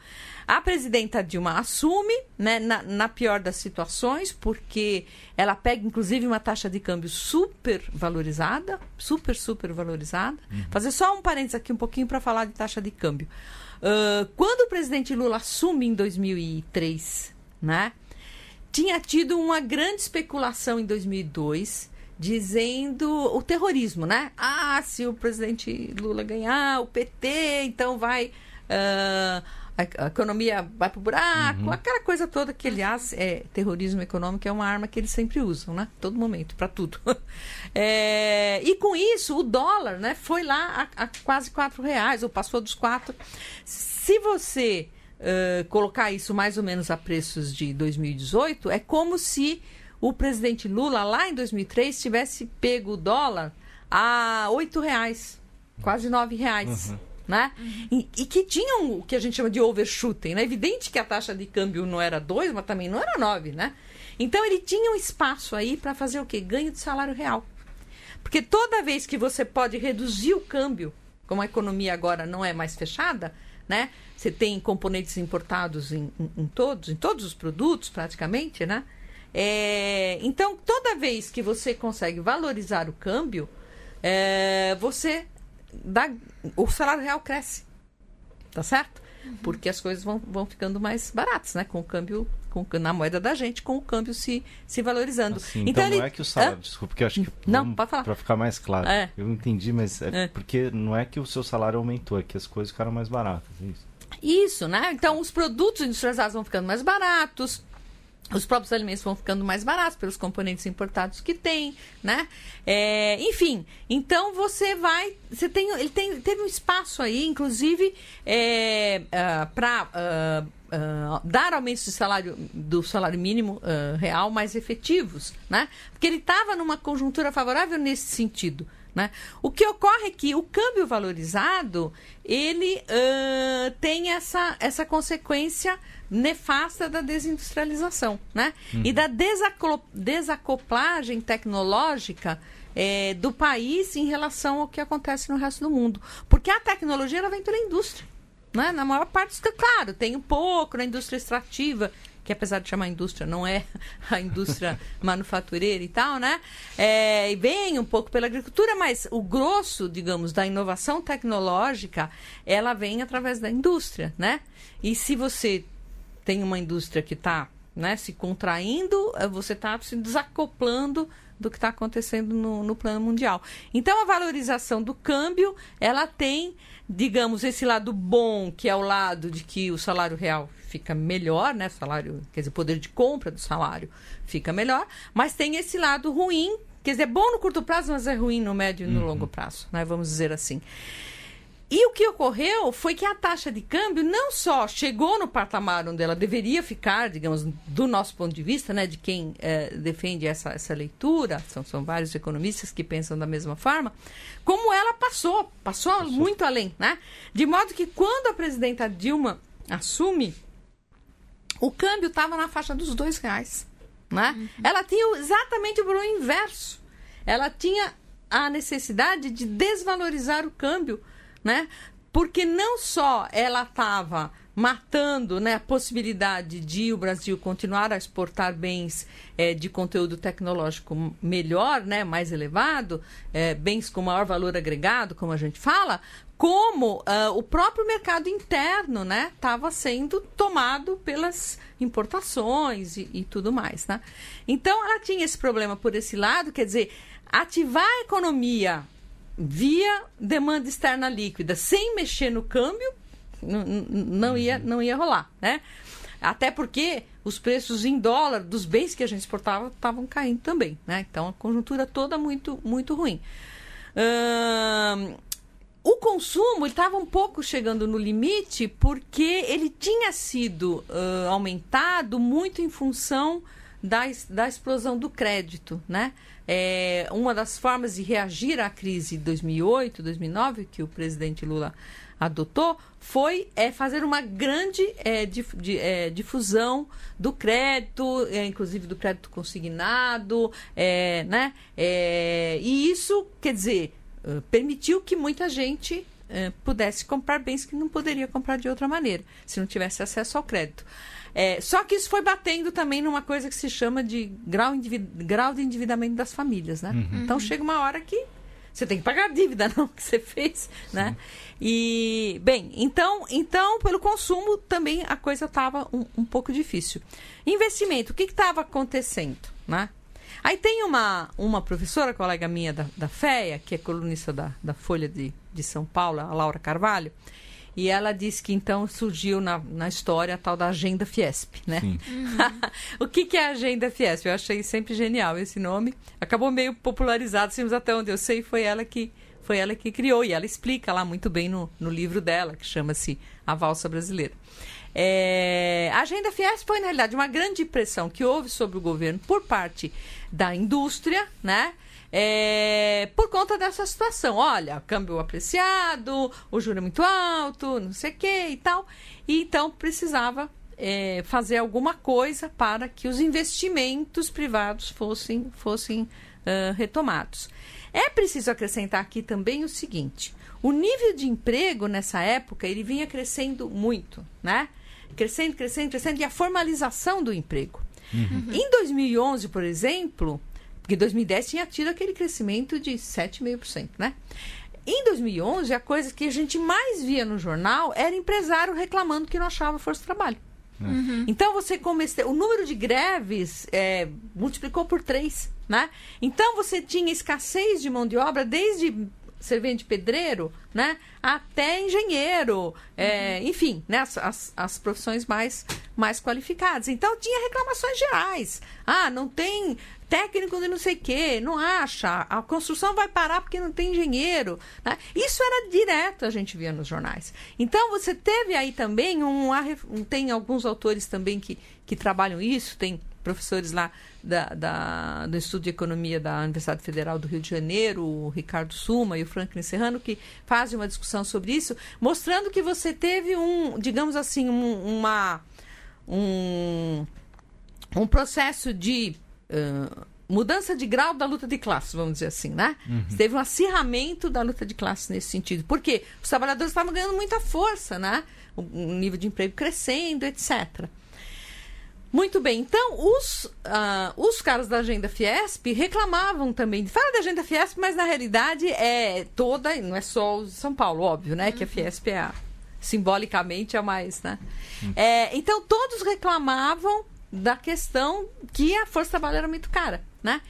a presidenta Dilma assume, né, na, na, pior das situações, porque ela pega, inclusive, uma taxa de câmbio super valorizada, super, super valorizada. Uhum. Fazer só um parênteses aqui um pouquinho para falar de taxa de câmbio. Uh, quando o presidente Lula assume em 2003, né, tinha tido uma grande especulação em 2002 dizendo o terrorismo, né? Ah, se o presidente Lula ganhar, o PT, então vai. Uh, a, economia vai pro buraco, uhum. aquela coisa toda que, aliás, é, terrorismo econômico é uma arma que eles sempre usam, né? Todo momento, para tudo. é, e com isso, o dólar né, foi lá a, a, quase quatro reais, ou passou dos quatro. Se você uh, colocar isso mais ou menos a preços de 2018, é como se o presidente Lula, lá em 2003, tivesse pego o dólar a oito reais, quase nove reais.
Uhum.
Né? E, e, que tinham o que a gente chama de overshooting. Né? É evidente que a taxa de câmbio não era 2, mas também não era 9. Né? Então ele tinha um espaço aí para fazer o quê? Ganho de salário real. Porque toda vez que você pode reduzir o câmbio, como a economia agora não é mais fechada, né? Você tem componentes importados em, em, em todos, em todos os produtos praticamente, né? É, então, toda vez que você consegue valorizar o câmbio, é, você dá, o salário real cresce. Tá certo? Uhum. Porque as coisas vão, vão ficando mais baratas, né? Com o câmbio com, na moeda da gente, com o câmbio se, se valorizando.
Assim, então, então ele... não é que o salário, desculpa, porque eu acho que
não, pode falar.
Para ficar mais claro, é. eu entendi, mas é, é, porque não é que o seu salário aumentou, é que as coisas ficaram mais baratas, é isso.
Isso, né? Então os produtos industrializados vão ficando mais baratos, os próprios alimentos vão ficando mais baratos pelos componentes importados que tem, né? É, enfim, então você vai, você tem, ele tem, teve um espaço aí, inclusive, é, uh, ah, para uh, uh, ah, dar aumentos de salário do salário mínimo real mais efetivos, né? Porque ele estava numa conjuntura favorável nesse sentido. Né? O que ocorre é que o câmbio valorizado ele tem essa, essa consequência nefasta da desindustrialização, né? Uhum. E da desacoplagem tecnológica é, do país em relação ao que acontece no resto do mundo. Porque a tecnologia ela vem pela indústria. Né? Na maior parte, claro, tem um pouco na indústria extrativa, que apesar de chamar indústria, não é a indústria manufatureira e tal, né? É, e vem um pouco pela agricultura, mas o grosso, digamos, da inovação tecnológica, ela vem através da indústria, né? E se você tem uma indústria que está né, se contraindo, eh, você está se desacoplando do que está acontecendo no, no, plano mundial. Então, a valorização do câmbio, ela tem, digamos, esse lado bom, que é o lado de que o salário real fica melhor, né? Salário, quer dizer, o poder de compra do salário fica melhor, mas tem esse lado ruim, quer dizer, é bom no curto prazo, mas é ruim no médio e no uhum. longo prazo, né? Vamos dizer assim. E o que ocorreu foi que a taxa de câmbio não só chegou no patamar onde ela deveria ficar, digamos, do nosso ponto de vista, né, de quem é, defende essa, essa leitura, são, são vários economistas que pensam da mesma forma, como ela passou, passou, passou. muito além, né? De modo que quando a presidenta Dilma assume, o câmbio estava na faixa dos dois reais, né? Uhum. Ela tinha exatamente o inverso. Ela tinha a necessidade de desvalorizar o câmbio né? Porque não só ela estava matando né, a possibilidade de o Brasil continuar a exportar bens é, de conteúdo tecnológico melhor, né, mais elevado, é, bens com maior valor agregado, como a gente fala, como uh, o próprio mercado interno estava né, sendo tomado pelas importações e, e tudo mais. Né? Então, ela tinha esse problema por esse lado, quer dizer, ativar a economia via demanda externa líquida, sem mexer no câmbio, não ia, não ia rolar, né? Até porque os preços em dólar dos bens que a gente exportava estavam caindo também, né? Então a conjuntura toda muito, muito ruim. Hum, o consumo estava um pouco chegando no limite porque ele tinha sido uh, aumentado muito em função da, da explosão do crédito, né? É, uma das formas de reagir à crise de 2008, 2009, que o presidente Lula adotou, foi é, fazer uma grande é, dif, de, é, difusão do crédito, é, inclusive do crédito consignado, é, né? É, e isso, quer dizer, permitiu que muita gente pudesse comprar bens que não poderia comprar de outra maneira, se não tivesse acesso ao crédito. É, só que isso foi batendo também numa coisa que se chama de grau, grau de endividamento das famílias, né? Uhum. Então chega uma hora que você tem que pagar a dívida não que você fez, Sim. né? E bem, então, então pelo consumo também a coisa estava um, um, pouco difícil. Investimento, o que estava acontecendo, né? Aí tem uma, uma professora, colega minha da, da FEA, que é colunista da, da Folha de, de São Paulo, a Laura Carvalho, e ela disse que então surgiu na, na história a tal da Agenda Fiesp, né? Uhum. o que, que é a Agenda Fiesp? Eu achei sempre genial esse nome. Acabou meio popularizado, assim, mas até onde eu sei foi ela que foi ela que criou e ela explica lá muito bem no, no livro dela que chama-se A Valsa Brasileira. É, a agenda Fiesp foi, na realidade, uma grande pressão que houve sobre o governo por parte da indústria, né? É, por conta dessa situação. Olha, câmbio apreciado, o juro é muito alto, não sei o que e tal. E então precisava é, fazer alguma coisa para que os investimentos privados fossem, fossem uh, retomados. É preciso acrescentar aqui também o seguinte: o nível de emprego nessa época ele vinha crescendo muito, né? Crescendo, crescendo, crescendo, e a formalização do emprego. Uhum. Em 2011, por exemplo, porque 2010 tinha tido aquele crescimento de 7,5%, né? Em 2011, a coisa que a gente mais via no jornal era empresário reclamando que não achava força de trabalho. Uhum. Então você comece... o número de greves é, multiplicou por três, né? Então você tinha escassez de mão de obra desde servente pedreiro, né? Até engenheiro, é, uhum. enfim, né? As, as, as, profissões mais, mais qualificadas. Então tinha reclamações gerais. Ah, não tem técnico de não sei o quê, não acha, a construção vai parar porque não tem engenheiro. Né? Isso era direto, a gente via nos jornais. Então você teve aí também um. Tem alguns autores também que, que trabalham isso, tem professores lá da, da, do Estudo de Economia da Universidade Federal do Rio de Janeiro, o Ricardo Suma e o Franklin Serrano, que fazem uma discussão sobre isso, mostrando que você teve um, digamos assim, um, uma, um, um processo de uh, mudança de grau da luta de classes, vamos dizer assim, né? Uhum. Teve um acirramento da luta de classes nesse sentido. Porque os trabalhadores estavam ganhando muita força, né? O, o nível de emprego crescendo, etc. Muito bem, então os, uh, os caras da Agenda Fiesp reclamavam também. Fala da Agenda Fiesp, mas na realidade é toda, não é só o São Paulo, óbvio, né? Uhum. Que a Fiesp é a, simbolicamente a mais, né? Uhum. É, então todos reclamavam da questão que a força trabalho era muito cara, né?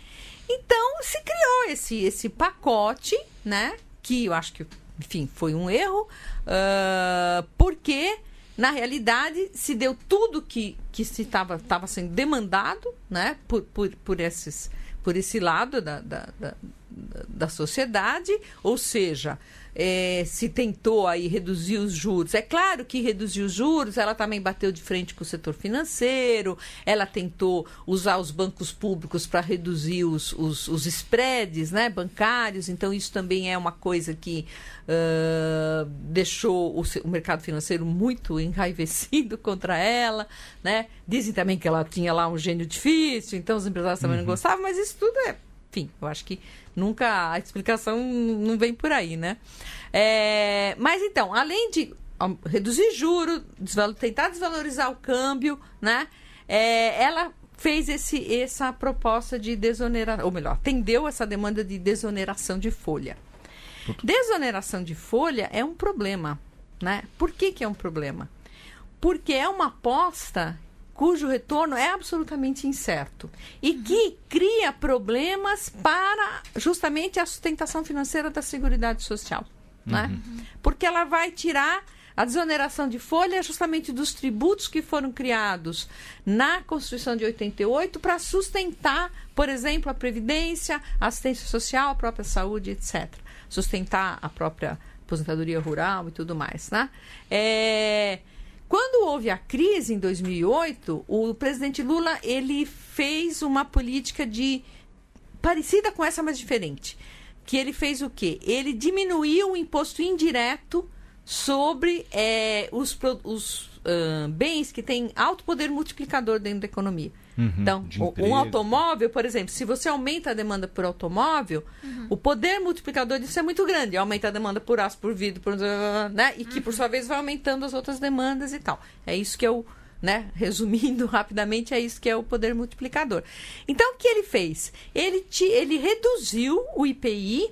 Então se criou esse, esse pacote, né? Que eu acho que, enfim, foi um erro, uh, porque na realidade, se deu tudo que, que se estava sendo demandado né, por, por, por, esses, por esse lado da, da, da, da sociedade, ou seja, é, se tentou aí reduzir os juros. É claro que reduzir os juros, ela também bateu de frente com o setor financeiro, ela tentou usar os bancos públicos para reduzir os, os, os, spreads né, bancários, então isso também é uma coisa que uh, deixou o, o, mercado financeiro muito enraivecido contra ela. Né? Dizem também que ela tinha lá um gênio difícil, então os empresários também uhum. não gostavam, mas isso tudo é enfim, eu acho que nunca a explicação não vem por aí, né? É, mas então, além de reduzir juros, tentar desvalorizar o câmbio, né? É, ela fez esse, essa proposta de desoneração, ou melhor, atendeu essa demanda de desoneração de folha. Desoneração de folha é um problema, né? Por que, que é um problema? Porque é uma aposta cujo retorno é absolutamente incerto e que cria problemas para justamente a sustentação financeira da Seguridade Social. Né? Uhum. Porque ela vai tirar a desoneração de folha justamente dos tributos que foram criados na Constituição de 88 para sustentar, por exemplo, a Previdência, a assistência social, a própria saúde, etc. Sustentar a própria aposentadoria rural e tudo mais. Né? É... Quando houve a crise em 2008, o presidente Lula ele fez uma política de parecida com essa, mas diferente. Que ele fez o quê? Ele diminuiu o imposto indireto sobre é, os, os uh, bens que têm alto poder multiplicador dentro da economia. Uhum, então, um automóvel, por exemplo, se você aumenta a demanda por automóvel, uhum. o poder multiplicador disso é muito grande. Aumenta a demanda por aço, por vidro, por, né? e que, por uhum. sua vez, vai aumentando as outras demandas e tal. É isso que o. Né? Resumindo rapidamente, é isso que é o poder multiplicador. Então, o que ele fez? Ele, te, ele reduziu o IPI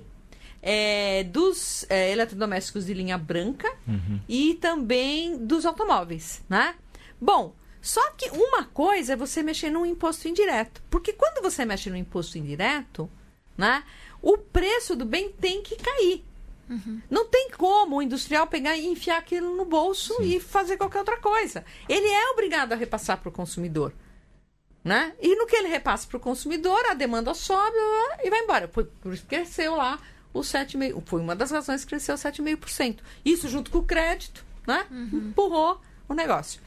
é, dos é, eletrodomésticos de linha branca uhum. e também dos automóveis, né? Bom, só que uma coisa é você mexer num imposto indireto. Porque quando você mexe no imposto indireto, né, o preço do bem tem que cair. Uhum. Não tem como o industrial pegar e enfiar aquilo no bolso Sim. e fazer qualquer outra coisa. Ele é obrigado a repassar para o consumidor. Né? E no que ele repassa para o consumidor, a demanda sobe e vai embora. Por, isso cresceu lá o 7,5%. Foi uma das razões que cresceu 7,5%. Isso junto com o crédito, né? Uhum. Empurrou o negócio.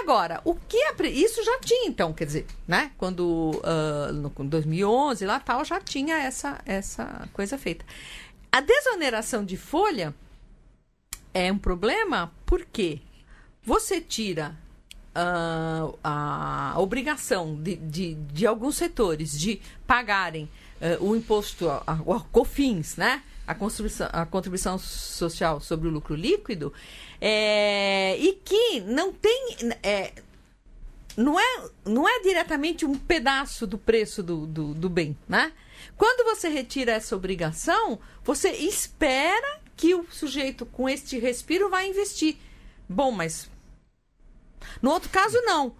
Agora, o que a, isso já tinha, então, quer dizer, né? Quando uh, no 2011 lá tal já tinha essa essa coisa feita. A desoneração de folha é um problema porque você tira uh, a obrigação de, de, de, alguns setores de pagarem uh, o imposto, o COFINS, né? A a contribuição social sobre o lucro líquido, é, e que não tem. É, não é, não é diretamente um pedaço do preço do, do, do bem, né? Quando você retira essa obrigação, você espera que o sujeito com este respiro vai investir. Bom, mas no outro caso, não.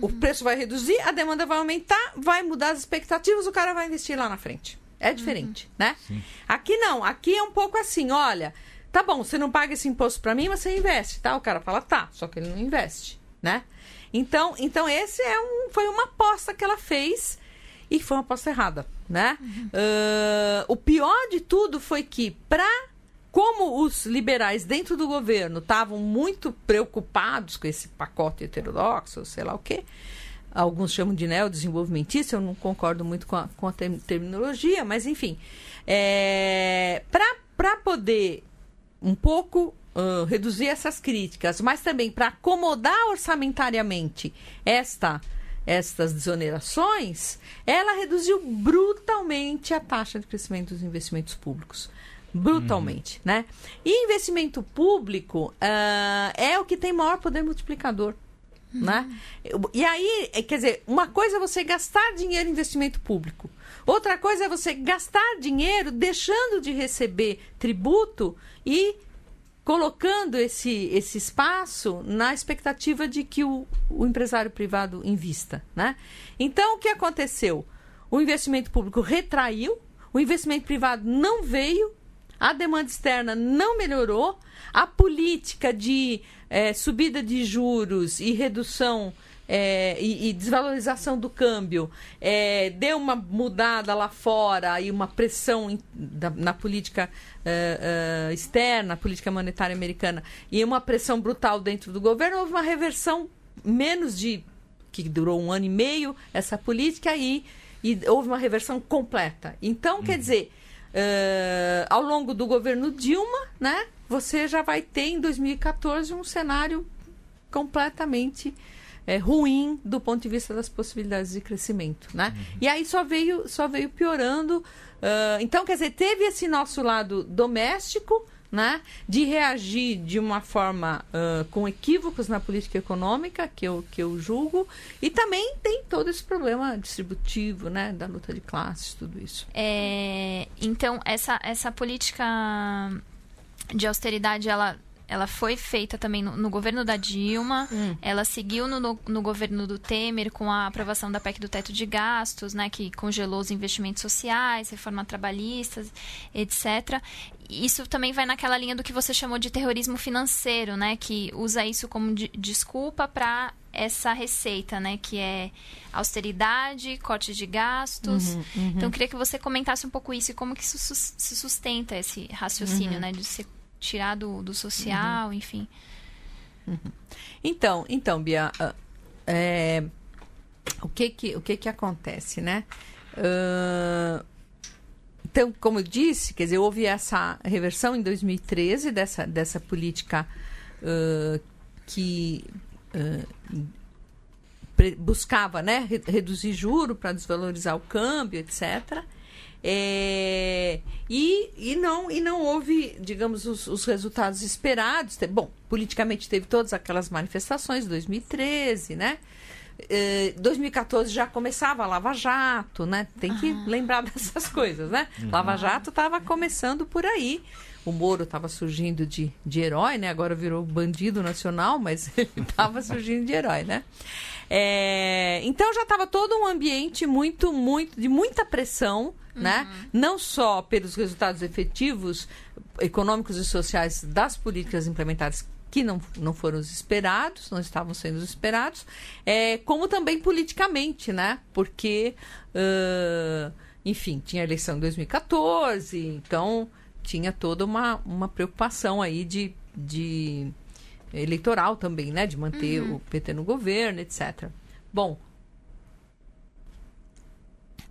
O preço vai reduzir, a demanda vai aumentar, vai mudar as expectativas, o cara vai investir lá na frente. É diferente, uhum. né? Sim. Aqui não, aqui é um pouco assim, olha, tá bom, você não paga esse imposto para mim, mas você investe, tá? O cara fala, tá, só que ele não investe, né? Então, então esse é um, foi uma aposta que ela fez e foi uma aposta errada, né? Uh, o pior de tudo foi que para como os liberais dentro do governo estavam muito preocupados com esse pacote heterodoxo, sei lá o quê, alguns chamam de neodesenvolvimentista, eu não concordo muito com a, com a terminologia, mas enfim, é, para poder um pouco uh, reduzir essas críticas, mas também para acomodar orçamentariamente esta estas desonerações, ela reduziu brutalmente a taxa de crescimento dos investimentos públicos brutalmente, uhum. né? E investimento público uh, é o que tem maior poder multiplicador. Uhum. Né? E aí, quer dizer, uma coisa é você gastar dinheiro em investimento público. Outra coisa é você gastar dinheiro deixando de receber tributo e colocando esse, esse espaço na expectativa de que o, o empresário privado invista. Né? Então, o que aconteceu? O investimento público retraiu, o investimento privado não veio, a demanda externa não melhorou, a política de é, subida de juros e redução é, e, e, desvalorização do câmbio é, deu uma mudada lá fora e uma pressão in, da, na política uh, uh, externa, política monetária americana, e uma pressão brutal dentro do governo, houve uma reversão menos de que durou um ano e meio essa política aí e houve uma reversão completa. Então, quer uhum. dizer, Uh, ao longo do governo Dilma, né, você já vai ter em 2014 um cenário completamente é, ruim do ponto de vista das possibilidades de crescimento, né? Uhum. E aí só veio, só veio piorando. Uh, então, quer dizer, teve esse nosso lado doméstico, né, de reagir de uma forma uh, com equívocos na política econômica, que eu, que eu julgo, e também tem todo esse problema distributivo, né, da luta de classes, tudo isso.
É, então, essa, essa política de austeridade, ela ela foi feita também no, no governo da Dilma, hum. ela seguiu no, no, no, governo do Temer com a aprovação da PEC do teto de gastos, né, que congelou os investimentos sociais, reforma trabalhista, etc. Isso também vai naquela linha do que você chamou de terrorismo financeiro, né, que usa isso como de, desculpa para essa receita, né, que é austeridade, corte de gastos. Uhum, uhum. Então, eu queria que você comentasse um pouco isso e como que isso se sustenta esse raciocínio, uhum. né, de ser tirar do, do social, uhum. enfim.
Uhum. Então, então, Bia, uh, é, o que que o que que acontece, né? Uh, então, como eu disse, quer dizer, houve essa reversão em 2013 dessa dessa política uh, que buscava, né, reduzir juro para desvalorizar o câmbio, etc. É, e, e, não, e não houve, digamos, os, os resultados esperados. Bom, politicamente teve todas aquelas manifestações de 2013, né? 2014 é, já começava a Lava Jato, né? Tem que ah. lembrar dessas coisas, né? Uhum. Lava Jato estava começando por aí. O Moro estava surgindo de, de herói, né? Agora virou bandido nacional, mas ele estava surgindo de herói, né? É, então já estava todo um ambiente muito, muito, de muita pressão né? Uhum. Não só pelos resultados efetivos econômicos e sociais das políticas implementadas que não, não foram os esperados, não estavam sendo os esperados, é, como também politicamente, né? Porque, uh, enfim, tinha eleição em 2014, então tinha toda uma, uma preocupação aí de, de eleitoral também, né? De manter o PT no governo, etc. Bom,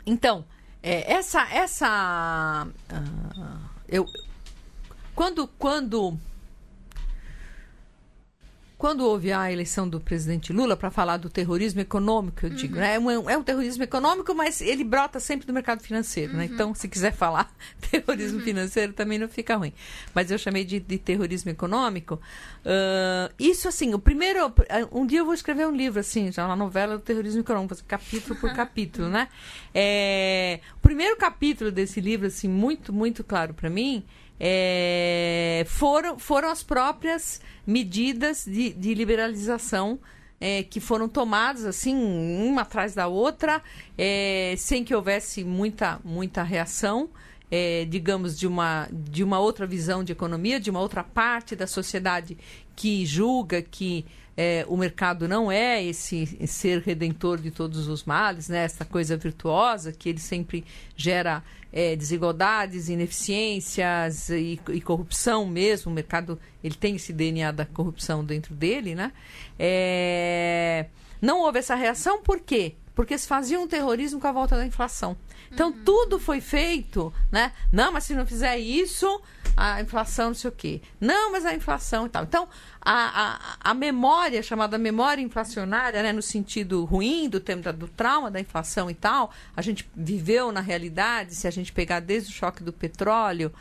então, é, essa, essa, ah, eu, quando, quando quando houve a eleição do presidente Lula para falar do terrorismo econômico, eu digo, né? É um, é um terrorismo econômico, mas ele brota sempre do mercado financeiro, né? Então, se quiser falar terrorismo financeiro, também não fica ruim. Mas eu chamei de, de terrorismo econômico. Uh, isso, assim, o primeiro... Um dia eu vou escrever um livro, assim, já uma novela do terrorismo econômico, capítulo por capítulo, né? É, o primeiro capítulo desse livro, assim, muito, muito claro para mim é, foram, foram as próprias medidas de, de liberalização é, que foram tomadas assim uma atrás da outra é, sem que houvesse muita muita reação é, digamos de uma de uma outra visão de economia de uma outra parte da sociedade que julga que é, o mercado não é esse ser redentor de todos os males, né? Essa coisa virtuosa que ele sempre gera é, desigualdades, ineficiências e, e, corrupção mesmo. O mercado ele tem esse DNA da corrupção dentro dele, né? É, não houve essa reação por quê? Porque se fazia um terrorismo com a volta da inflação. Então uhum. tudo foi feito, né? Não, mas se não fizer isso, a inflação não sei o quê. Não, mas a inflação e tal. Então, a, a, a memória, chamada memória inflacionária, né, no sentido ruim do tema do trauma da inflação e tal, a gente viveu na realidade, se a gente pegar desde o choque do petróleo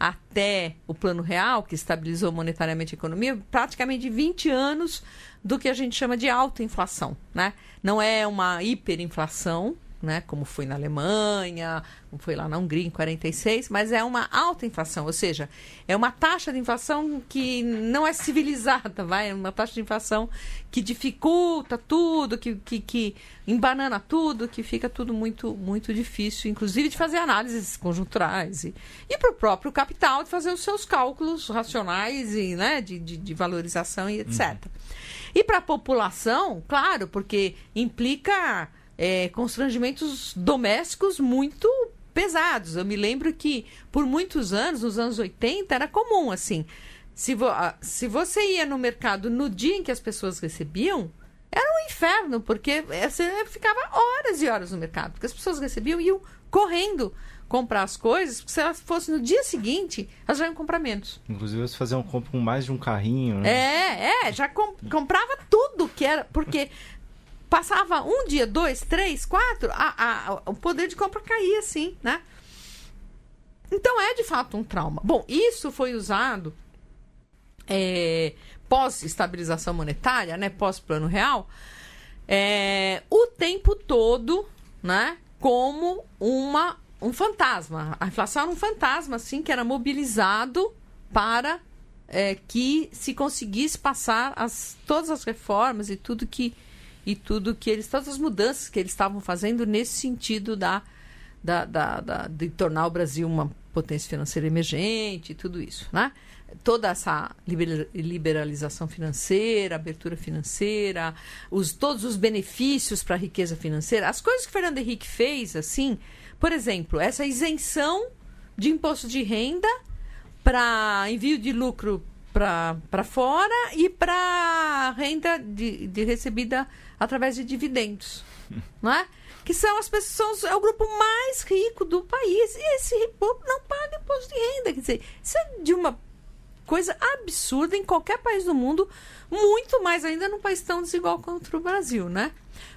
até o plano real, que estabilizou monetariamente a economia, praticamente 20 anos do que a gente chama de alta inflação, né? Não é uma hiperinflação, né, como foi na Alemanha, como foi lá na Hungria em 46, mas é uma alta inflação, ou seja, é uma taxa de inflação que não é civilizada, vai, é uma taxa de inflação que dificulta tudo, que, que, que embanana tudo, que fica tudo muito muito difícil, inclusive de fazer análises conjunturais e, e para o próprio capital de fazer os seus cálculos racionais e né, de, de, de valorização e etc. Uhum. E para a população, claro, porque implica é, constrangimentos domésticos muito pesados. Eu me lembro que por muitos anos, nos anos 80, era comum assim. Se, vo se você ia no mercado no dia em que as pessoas recebiam, era um inferno, porque você ficava horas e horas no mercado, porque as pessoas recebiam e iam correndo comprar as coisas, porque se elas fossem no dia seguinte, elas já iam comprar menos.
Inclusive, você fazia um compra com mais de um carrinho, né?
É, é, já com comprava tudo que era, porque Passava um dia, dois, três, quatro, a, a, o poder de compra caía assim, né? Então é de fato um trauma. Bom, isso foi usado é, pós-estabilização monetária, né? Pós-plano real, é, o tempo todo, né? Como uma, um fantasma. A inflação era um fantasma, assim, que era mobilizado para é, que se conseguisse passar as, todas as reformas e tudo que e tudo que eles, todas as mudanças que eles estavam fazendo nesse sentido da, da, da, da de tornar o Brasil uma potência financeira emergente, tudo isso, né? Toda essa liberalização financeira, abertura financeira, os, todos os benefícios para a riqueza financeira, as coisas que Fernando Henrique fez, assim, por exemplo, essa isenção de imposto de renda para envio de lucro para fora e para renda de, de recebida através de dividendos, não é? Que são as pessoas, é o grupo mais rico do país. E esse povo não paga imposto de renda. Quer dizer, isso é de uma coisa absurda em qualquer país do mundo, muito mais ainda num país tão desigual quanto o Brasil, né?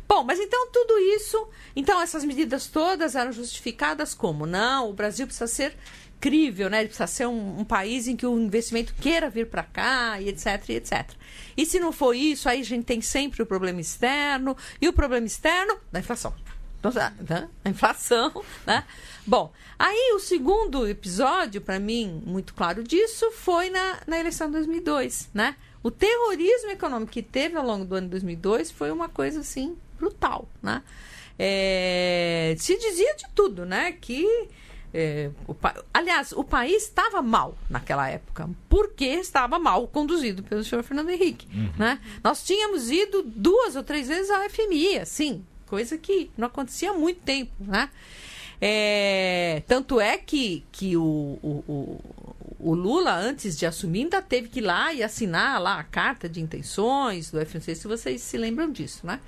Bom, mas então tudo isso, então essas medidas todas eram justificadas como? Não, o Brasil precisa ser crível, né? Ele precisa ser um, um país em que o investimento queira vir para cá e etc, e etc. E se não for isso, aí a gente tem sempre o problema externo e o problema externo da inflação. Então, né? A inflação, né? Bom, aí o segundo episódio, para mim, muito claro disso, foi na, na eleição de 2002, né? O terrorismo econômico que teve ao longo do ano de 2002 foi uma coisa, assim, brutal, né? É, se dizia de tudo, né? Que é, o, aliás, o país estava mal naquela época, porque estava mal conduzido pelo senhor Fernando Henrique. Uhum. Né? Nós tínhamos ido duas ou três vezes ao FMI, assim, coisa que não acontecia há muito tempo. Né? É, tanto é que, que o, o, o, Lula, antes de assumir, ainda teve que ir lá e assinar lá a carta de intenções do FNC, se vocês se lembram disso, né?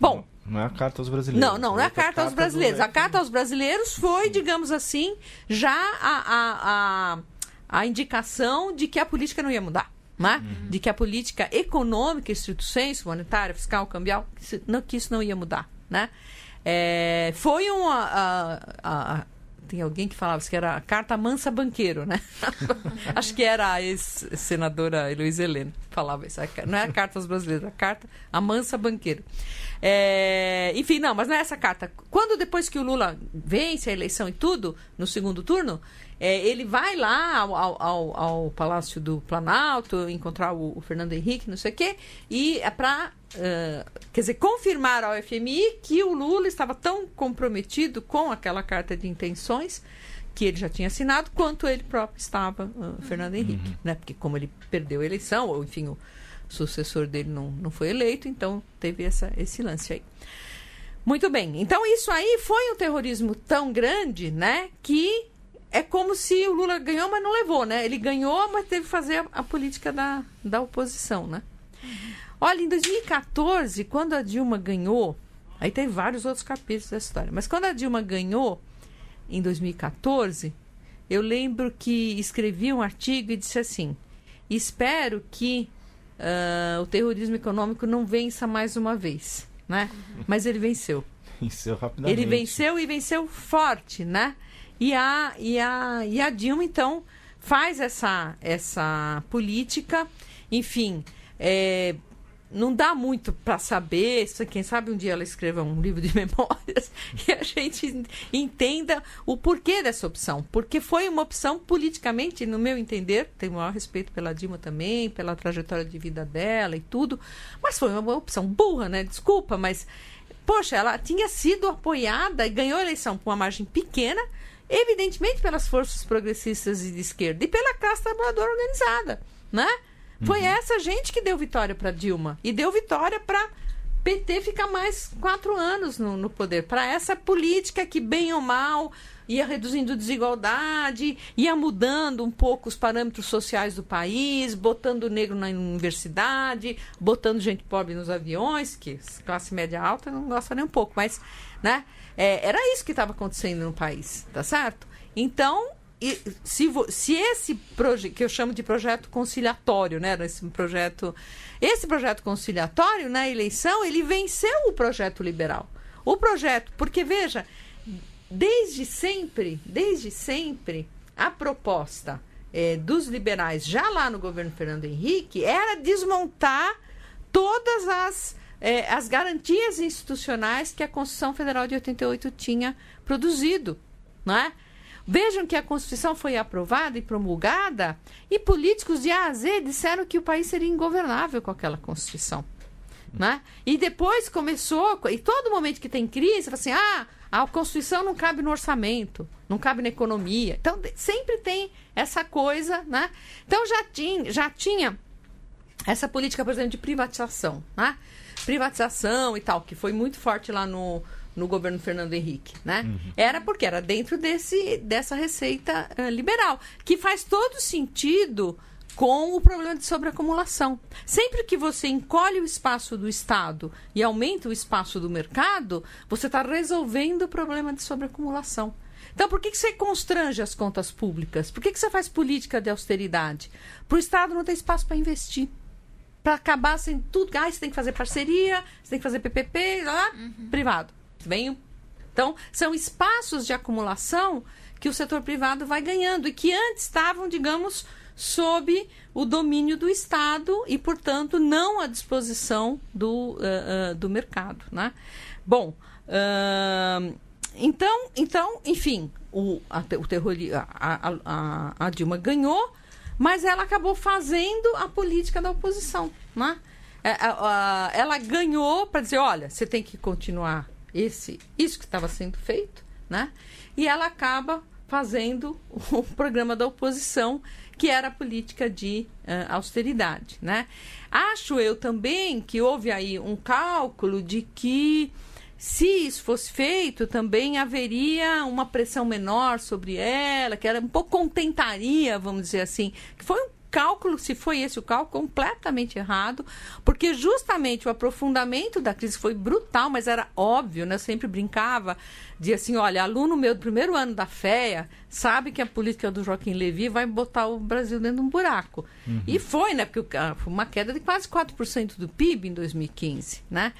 Bom,
não é a carta aos brasileiros.
Não, não, não é a carta aos brasileiros. A carta aos brasileiros foi, digamos assim, já a, a, a, a indicação de que a política não ia mudar. Né? Uhum. De que a política econômica, estrito senso, monetária, fiscal, cambial, que, não, que isso não ia mudar. Né? É, foi uma. A, a, tem alguém que falava que era a carta mansa banqueiro, né? Acho que era a ex-senadora Heloísa Helena falava isso. Não é a carta aos brasileiros, é a carta a mansa banqueiro. É, enfim, não, mas não é essa carta. Quando depois que o Lula vence a eleição e tudo, no segundo turno, é, ele vai lá ao, ao, ao, Palácio do Planalto encontrar o, o, Fernando Henrique, não sei o quê, e é para, uh, quer dizer, confirmar ao FMI que o Lula estava tão comprometido com aquela carta de intenções que ele já tinha assinado, quanto ele próprio estava, uh, Fernando Henrique, uhum. né? Porque como ele perdeu a eleição, ou enfim, o sucessor dele não, não foi eleito, então teve essa, esse lance aí. Muito bem. Então isso aí foi um terrorismo tão grande, né, que é como se o Lula ganhou, mas não levou, né? Ele ganhou, mas teve que fazer a, a política da, da oposição, né? Olha, em 2014, quando a Dilma ganhou, aí tem vários outros capítulos da história, mas quando a Dilma ganhou, em 2014, eu lembro que escrevi um artigo e disse assim: espero que uh, o terrorismo econômico não vença mais uma vez, né? Mas ele venceu.
Venceu rapidamente.
Ele venceu e venceu forte, né? E a, e a, e a Dilma, então, faz essa, essa política. Enfim, é, não dá muito para saber. Quem sabe um dia ela escreva um livro de memórias e a gente entenda o porquê dessa opção. Porque foi uma opção politicamente, no meu entender, tenho o maior respeito pela Dilma também, pela trajetória de vida dela e tudo, mas foi uma opção burra, né? Desculpa, mas. Poxa, ela tinha sido apoiada e ganhou a eleição por uma margem pequena, evidentemente pelas forças progressistas e de esquerda e pela classe trabalhadora organizada, né? Foi uhum. essa gente que deu vitória para Dilma e deu vitória para PT ficar mais quatro anos no, no poder. Para essa política que, bem ou mal, ia reduzindo desigualdade, ia mudando um pouco os parâmetros sociais do país, botando negro na universidade, botando gente pobre nos aviões, que classe média alta não gosta nem um pouco, mas, né? É, era isso que estava acontecendo no país, tá certo? Então, e, se, se esse projeto, que eu chamo de projeto conciliatório, né? Esse projeto, esse projeto conciliatório, na eleição, ele venceu o projeto liberal. O projeto, porque veja, desde sempre, desde sempre, a proposta é, dos liberais, já lá no governo Fernando Henrique, era desmontar todas as é, as garantias institucionais que a Constituição Federal de 88 tinha produzido. Não é? Vejam que a Constituição foi aprovada e promulgada e políticos de A a Z disseram que o país seria ingovernável com aquela Constituição. Né? E depois começou, e todo momento que tem crise, fala assim: ah, a Constituição não cabe no orçamento, não cabe na economia. Então, sempre tem essa coisa, né? Então, já tinha, já tinha essa política, por exemplo, de privatização, né? privatização e tal, que foi muito forte lá no, no governo Fernando Henrique, né? Uhum. Era porque era dentro desse, dessa receita uh, liberal, que faz todo sentido com o problema de sobreacumulação. Sempre que você encolhe o espaço do Estado e aumenta o espaço do mercado, você está resolvendo o problema de sobreacumulação. Então, por que, que você constrange as contas públicas? Por que, que você faz política de austeridade? Para o Estado não ter espaço para investir para acabar sem tudo. Ah, você tem que fazer parceria, você tem que fazer PPP, lá, uhum. privado. Vem. Então, são espaços de acumulação que o setor privado vai ganhando e que antes estavam, digamos, sob o domínio do Estado e, portanto, não à disposição do, uh, uh, do mercado. Né? Bom, uh, então, então, enfim, o, a, o terror, a, a, a Dilma ganhou mas ela acabou fazendo a política da oposição. Né? É, ela ganhou para dizer, olha, você tem que continuar esse, isso que estava sendo feito, né? E ela acaba fazendo o programa da oposição, que era a política de uh, austeridade, né? Acho eu também que houve aí um cálculo de que se isso fosse feito, também haveria uma pressão menor sobre ela, que ela um pouco contentaria, vamos dizer assim, que foi um cálculo, se foi esse o cálculo, completamente errado, porque justamente o aprofundamento da crise foi brutal, mas era óbvio, né? Eu sempre brincava de assim, olha, aluno meu do primeiro ano da FEA sabe que a política do Joaquim Levy vai botar o Brasil dentro de um buraco. Uhum. E foi, né? Porque foi uma queda de quase 4% do PIB em 2015, né?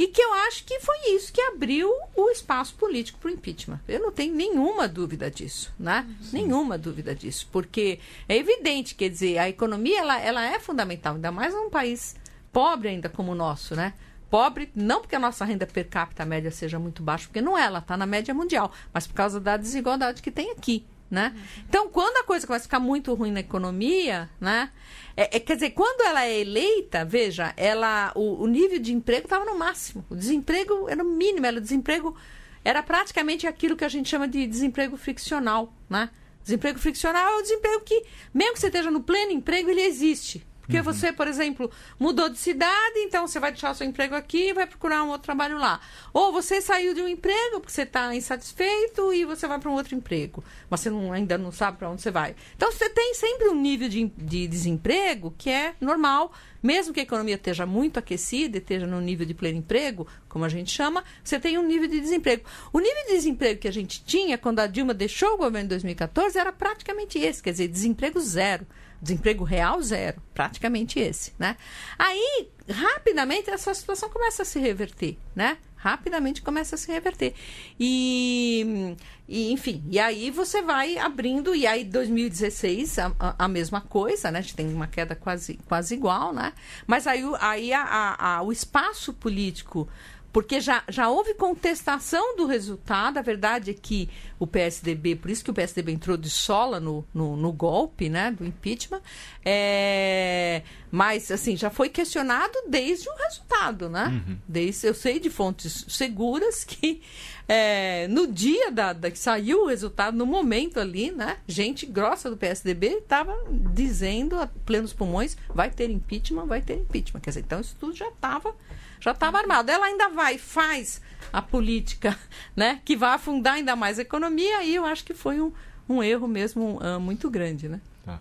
E que eu acho que foi isso que abriu o espaço político para o impeachment. Eu não tenho nenhuma dúvida disso, né? Sim. Nenhuma dúvida disso. Porque é evidente, quer dizer, a economia ela, ela é fundamental, ainda mais num país pobre ainda como o nosso, né? Pobre, não porque a nossa renda per capita média seja muito baixa, porque não é, ela está na média mundial, mas por causa da desigualdade que tem aqui, né? Então, quando a coisa a ficar muito ruim na economia, né? É, é quer dizer, quando ela é eleita, veja, ela, o, o nível de emprego estava no máximo. O desemprego era o mínimo, era o desemprego era praticamente aquilo que a gente chama de desemprego friccional, né? Desemprego friccional é o desemprego que, mesmo que você esteja no pleno emprego, ele existe. Porque uhum. você, por exemplo, mudou de cidade, então você vai deixar o seu emprego aqui e vai procurar um outro trabalho lá. Ou você saiu de um emprego porque você está insatisfeito e você vai para um outro emprego. Mas você não, ainda não sabe para onde você vai. Então você tem sempre um nível de, de desemprego que é normal. Mesmo que a economia esteja muito aquecida, esteja no nível de pleno emprego, como a gente chama, você tem um nível de desemprego. O nível de desemprego que a gente tinha quando a Dilma deixou o governo em 2014 era praticamente esse, quer dizer, desemprego zero. Desemprego real, zero. Praticamente esse, né? Aí, rapidamente, essa situação começa a se reverter, né? Rapidamente começa a se reverter. E, e enfim, e aí você vai abrindo, e aí 2016 a, a, mesma coisa, né? A gente tem uma queda quase, quase igual, né? Mas aí, aí a, a, o espaço político porque já, já houve contestação do resultado. A verdade é que o PSDB, por isso que o PSDB entrou de sola no, no, no golpe né, do impeachment, é, mas assim, já foi questionado desde o resultado, né? Uhum. Desde, eu sei de fontes seguras que é, no dia da, da, que saiu o resultado, no momento ali, né? Gente grossa do PSDB estava dizendo a plenos pulmões, vai ter impeachment, vai ter impeachment. Quer dizer, então isso tudo já estava já estava armado. Ela ainda vai, faz a política, né? Que vai afundar ainda mais a economia, e eu acho que foi um, um erro mesmo uh, muito grande, né? Tá.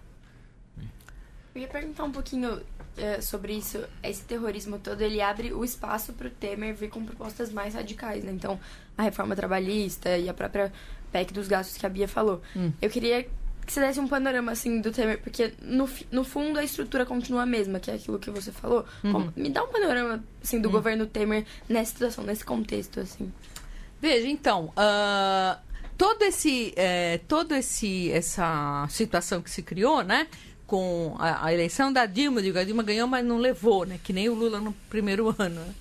Eu ia perguntar um pouquinho é, sobre isso. Esse terrorismo todo, ele abre o espaço para o Temer vir com propostas mais radicais, né? Então, a reforma trabalhista e a própria PEC dos gastos que a Bia falou. Hum. Eu queria que você desse um panorama, assim, do Temer, porque no, no fundo a estrutura continua a mesma, que é aquilo que você falou. Uhum. Como, me dá um panorama, assim, do uhum. governo Temer nessa situação, nesse contexto, assim.
Veja, então, uh, todo esse, é, todo esse, essa situação que se criou, né? Com a, a eleição da Dilma, digo, a Dilma ganhou, mas não levou, né? Que nem o Lula no primeiro ano. Né?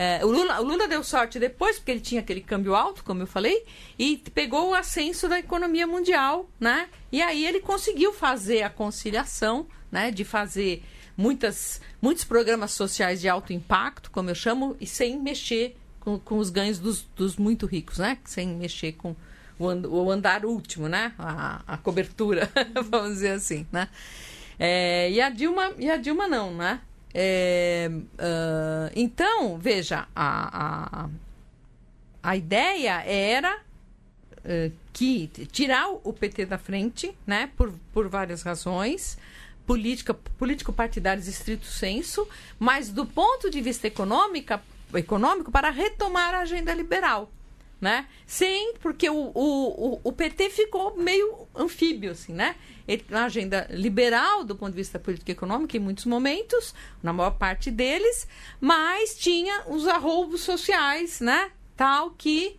É, o, Lula, o Lula deu sorte depois, porque ele tinha aquele câmbio alto, como eu falei, e pegou o ascenso da economia mundial, né? E aí ele conseguiu fazer a conciliação, né? De fazer muitas, muitos programas sociais de alto impacto, como eu chamo, e sem mexer com, com os ganhos dos, dos muito ricos, né? Sem mexer com o, andar último, né? A, a cobertura, vamos dizer assim, né? É, e a Dilma e a Dilma não, né? É, uh, então, veja, a, a, a ideia era uh, que tirar o PT da frente, né, por, por várias razões, política, político-partidários estrito senso, mas do ponto de vista econômica, econômico, para retomar a agenda liberal né? Sem, porque o, o, o, PT ficou meio anfíbio, assim, né? Ele, na agenda liberal, do ponto de vista político e econômico, em muitos momentos, na maior parte deles, mas tinha os arroubos sociais, né? Tal que.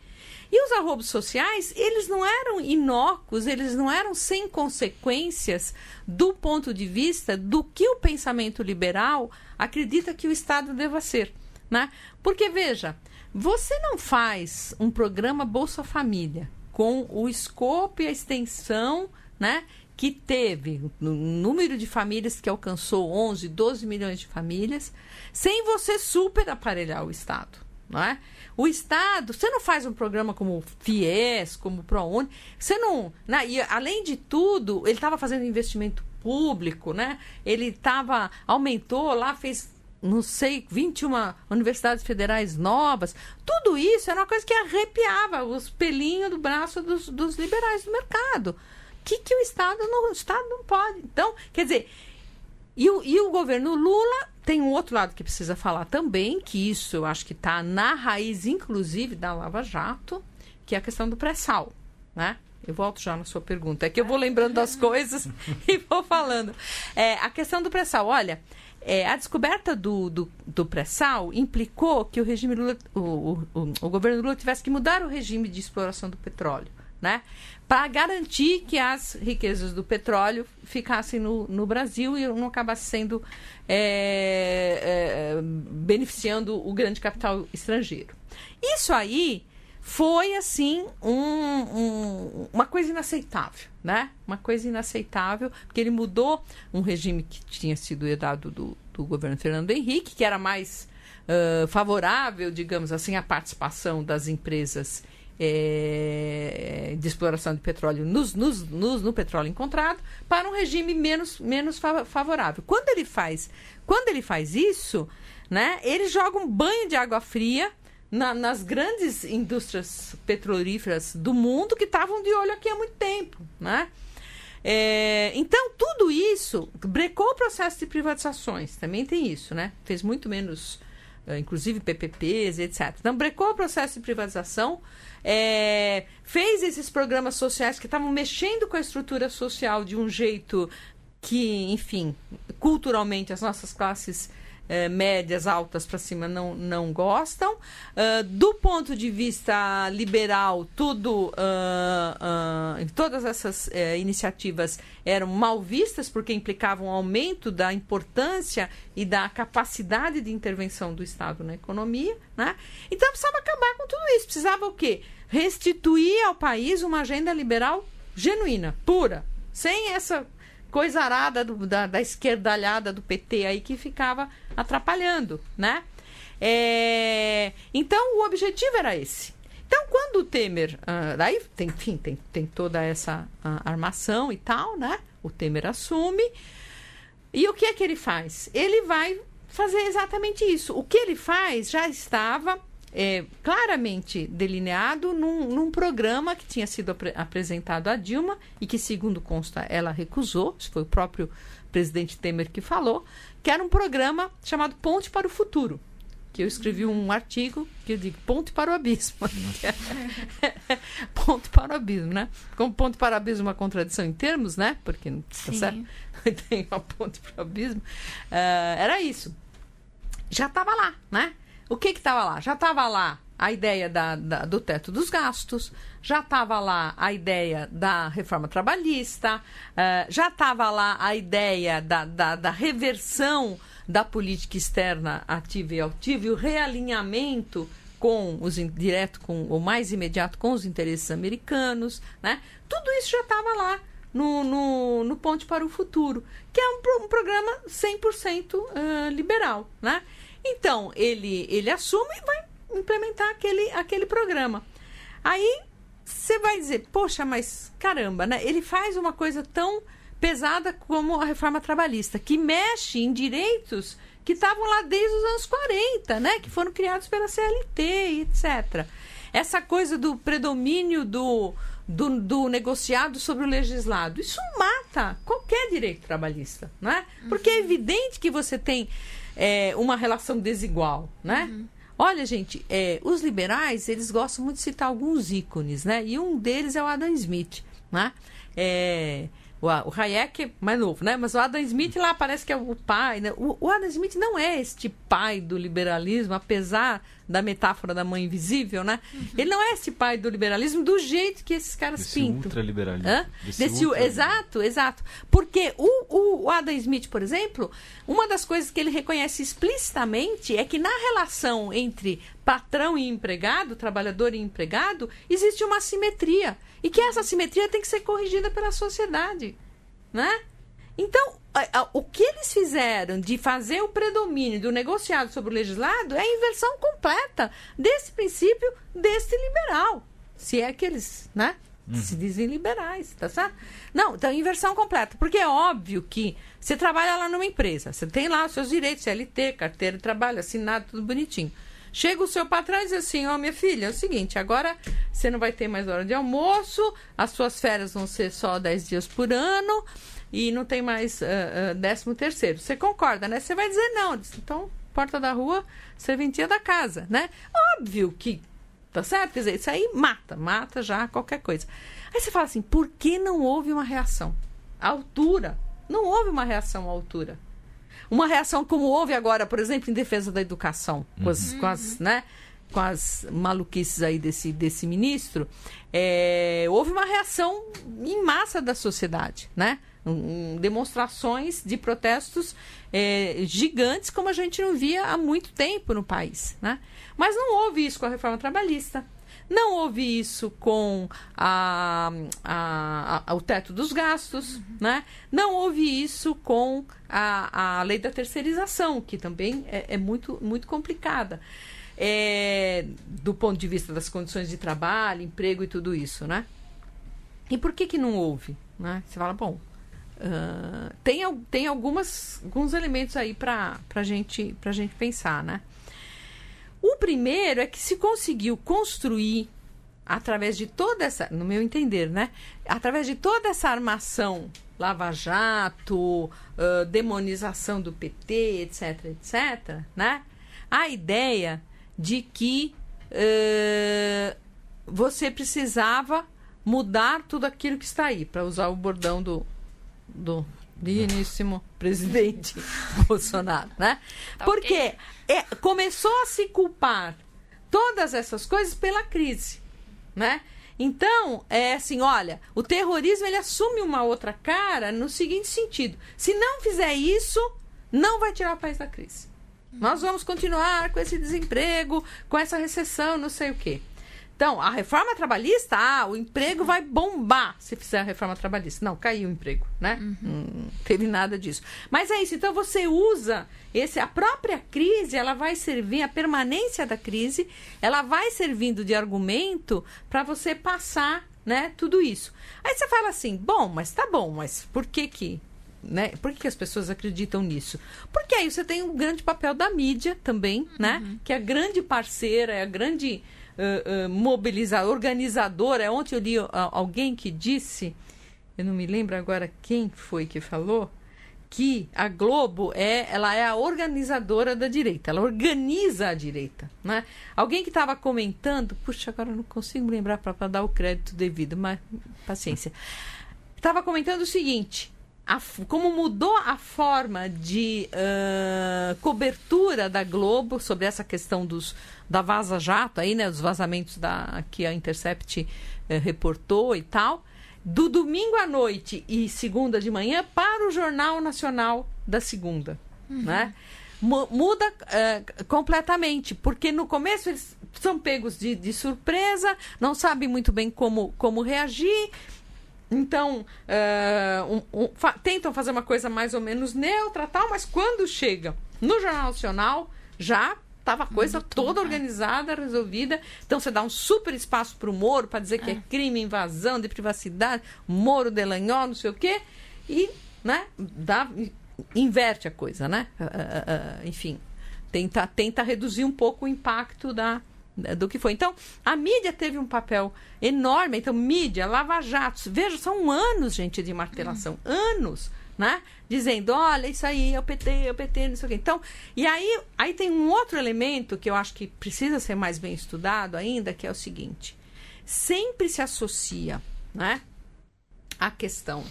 E os arroubos sociais, eles não eram inócuos, eles não eram sem consequências do ponto de vista do que o pensamento liberal acredita que o Estado deva ser. Né? Porque, veja, você não faz um programa Bolsa Família com o escopo e a extensão, né? Que teve no número de famílias que alcançou 11, 12 milhões de famílias, sem você super aparelhar o Estado, não é? O Estado, você não faz um programa como o FIES, como o ProUni, você não. Né? E, além de tudo, ele estava fazendo investimento público, né? Ele estava. aumentou lá, fez não sei, 21 universidades federais novas. Tudo isso era uma coisa que arrepiava os pelinhos do braço dos, dos liberais do mercado. O que, que o Estado não, o Estado não pode? Então, quer dizer, e o, e o governo Lula tem um outro lado que precisa falar também, que isso eu acho que está na raiz, inclusive, da Lava Jato, que é a questão do pré-sal, né? Eu volto já na sua pergunta. É que eu vou lembrando das coisas e vou falando. É, a questão do pré-sal, olha, é, a descoberta do, do, do pré-sal implicou que o regime Lula, o, o, o, governo Lula tivesse que mudar o regime de exploração do petróleo, né? Para garantir que as riquezas do petróleo ficassem no, no Brasil e não acabassem sendo é, é, beneficiando o grande capital estrangeiro. Isso aí foi assim um, um, uma coisa inaceitável, né? Uma coisa inaceitável, porque ele mudou um regime que tinha sido herdado do, do governo Fernando Henrique, que era mais uh, favorável, digamos assim, à participação das empresas é, de exploração de petróleo nos, nos, nos, no petróleo encontrado, para um regime menos, menos favorável. Quando ele faz, quando ele faz isso, né, ele joga um banho de água fria na, nas grandes indústrias petrolíferas do mundo que estavam de olho aqui há muito tempo, né? É, então, tudo isso brecou o processo de privatizações, também tem isso, né? Fez muito menos, eh, inclusive PPPs, etc. Então, brecou o processo de privatização, é, fez esses programas sociais que estavam mexendo com a estrutura social de um jeito que, enfim, culturalmente as nossas classes eh, médias, altas para cima não, não gostam. Uh, do ponto de vista liberal, tudo, uh, uh, todas essas eh, iniciativas eram mal vistas porque implicavam um aumento da importância e da capacidade de intervenção do Estado na economia. Né? Então precisava acabar com tudo isso. Precisava o quê? Restituir ao país uma agenda liberal genuína, pura, sem essa coisa arada do, da, da esquerdalhada do PT aí que ficava atrapalhando, né? É, então, o objetivo era esse. Então, quando o Temer. Uh, daí, tem, enfim, tem, tem toda essa uh, armação e tal, né? O Temer assume. E o que é que ele faz? Ele vai fazer exatamente isso. O que ele faz já estava é, claramente delineado num, num, programa que tinha sido ap apresentado a Dilma e que, segundo consta, ela recusou. Isso foi o próprio presidente Temer que falou, que era um programa chamado Ponte para o Futuro. Que eu escrevi um artigo que eu digo ponte para o abismo. ponto para o abismo, né? Como ponto para o abismo é uma contradição em termos, né? Porque não tá certo? tem uma ponte para o abismo. Uh, era isso. Já estava lá, né? O que estava lá? Já estava lá a ideia da, da, do teto dos gastos, já estava lá a ideia da reforma trabalhista, uh, já estava lá a ideia da, da, da, reversão da política externa ativa e altiva e o realinhamento com os direto com o mais imediato com os interesses americanos, né? Tudo isso já estava lá no, no, no Ponte para o Futuro, que é um, um programa 100% uh, liberal, né? Então, ele, ele assume e vai implementar aquele, aquele programa. Aí você vai dizer, poxa, mas caramba, né? Ele faz uma coisa tão pesada como a reforma trabalhista, que mexe em direitos que estavam lá desde os anos 40, né? Que foram criados pela CLT etc. Essa coisa do predomínio do, do, do, negociado sobre o legislado. Isso mata qualquer direito trabalhista, né? Porque é uhum. evidente que você tem é, uma relação desigual, né? Uhum. Olha, gente, é, os liberais, eles gostam muito de citar alguns ícones, né? E um deles é o Adam Smith, né? É, o, o Hayek é mais novo, né? Mas o Adam Smith lá parece que é o pai, né? O, o Adam Smith não é este pai do liberalismo, apesar da metáfora da mãe invisível, né? Uhum. Ele não é esse pai do liberalismo do jeito que esses caras
Desse
pintam.
Ultraliberalismo.
Desse, Desse ultra Exato, exato. Porque o, o Adam Smith, por exemplo, uma das coisas que ele reconhece explicitamente é que na relação entre patrão e empregado, trabalhador e empregado, existe uma simetria. E que essa simetria tem que ser corrigida pela sociedade. Né? Então, o que eles fizeram de fazer o predomínio do negociado sobre o legislado é a inversão completa desse princípio desse liberal. Se é que eles, né? se dizem liberais, tá certo? Não, então inversão completa. Porque é óbvio que você trabalha lá numa empresa, você tem lá os seus direitos, CLT, carteira de trabalho, assinado, tudo bonitinho. Chega o seu patrão e diz assim: Ó, oh, minha filha, é o seguinte, agora você não vai ter mais hora de almoço, as suas férias vão ser só 10 dias por ano e não tem mais uh, uh, décimo terceiro. Você concorda, né? Você vai dizer não. Diz, então, porta da rua, serventia da casa, né? Óbvio que Tá certo? Quer dizer, isso aí mata, mata já qualquer coisa. Aí você fala assim, por que não houve uma reação? A altura. Não houve uma reação à altura. Uma reação como houve agora, por exemplo, em defesa da educação, uhum. com, as, com, as, né, com as maluquices aí desse, desse ministro, é, houve uma reação em massa da sociedade, né? Um, demonstrações de protestos é, gigantes como a gente não via há muito tempo no país, né? Mas não houve isso com a reforma trabalhista. Não houve isso com a, a, a, o teto dos gastos, uhum. né? Não houve isso com a, a lei da terceirização, que também é, é muito, muito complicada. É, do ponto de vista das condições de trabalho, emprego e tudo isso, né? E por que que não houve? Né? Você fala, bom, uh, tem, tem algumas, alguns elementos aí para a gente, gente pensar, né? O primeiro é que se conseguiu construir através de toda essa, no meu entender, né? Através de toda essa armação, Lava Jato, uh, demonização do PT, etc, etc, né? A ideia de que uh, você precisava mudar tudo aquilo que está aí, para usar o bordão do, do digníssimo presidente Bolsonaro, né? Tá Porque okay. é, começou a se culpar todas essas coisas pela crise, né? Então, é assim, olha, o terrorismo ele assume uma outra cara no seguinte sentido: se não fizer isso, não vai tirar o país da crise. Nós vamos continuar com esse desemprego, com essa recessão, não sei o quê. Então, a reforma trabalhista, ah, o emprego vai bombar se fizer a reforma trabalhista. Não, caiu o emprego, né? Uhum. Não teve nada disso. Mas é isso. Então, você usa esse, a própria crise, ela vai servir, a permanência da crise, ela vai servindo de argumento para você passar, né, tudo isso. Aí você fala assim, bom, mas tá bom, mas por que que né? Por que, as pessoas acreditam nisso? Porque aí você tem um grande papel da mídia também, né? uhum. né? Que é a grande parceira, é a grande uh, mobilizadora, organizadora. Ontem eu li alguém que disse, eu não me lembro agora quem foi que falou, que a Globo é, ela é a organizadora da direita, ela organiza a direita, né? Alguém que estava comentando, puxa, agora não consigo lembrar para dar o crédito devido, mas paciência. Estava comentando o seguinte: a, como mudou a forma de uh, cobertura da Globo sobre essa questão dos da Vaza Jato, aí, né, os vazamentos da, que a Intercept eh, reportou e tal, do domingo à noite e segunda de manhã para o Jornal Nacional da segunda, uhum. né? muda eh, completamente, porque no começo eles são pegos de, de surpresa, não sabem muito bem como, como reagir, então, uh, um, um, fa tentam fazer uma coisa mais ou menos neutra, tal, mas quando chega no Jornal Nacional, já estava a coisa toda organizada, resolvida. Então você dá um super espaço para o Moro para dizer que é. é crime, invasão de privacidade, Moro, Delanhol, não sei o quê. E, né, dá, inverte a coisa, né? Uh, uh, enfim, tenta, tenta reduzir um pouco o impacto da, do que foi. Então, a mídia teve um papel enorme. Então, mídia, lava-jatos. Veja, são anos, gente, de martelação. Hum. Anos né? Dizendo, olha, isso aí é o PT, é o PT, não sei o quê. Então, e aí, aí tem um outro elemento que eu acho que precisa ser mais bem estudado ainda, que é o seguinte. Sempre se associa, né? A questão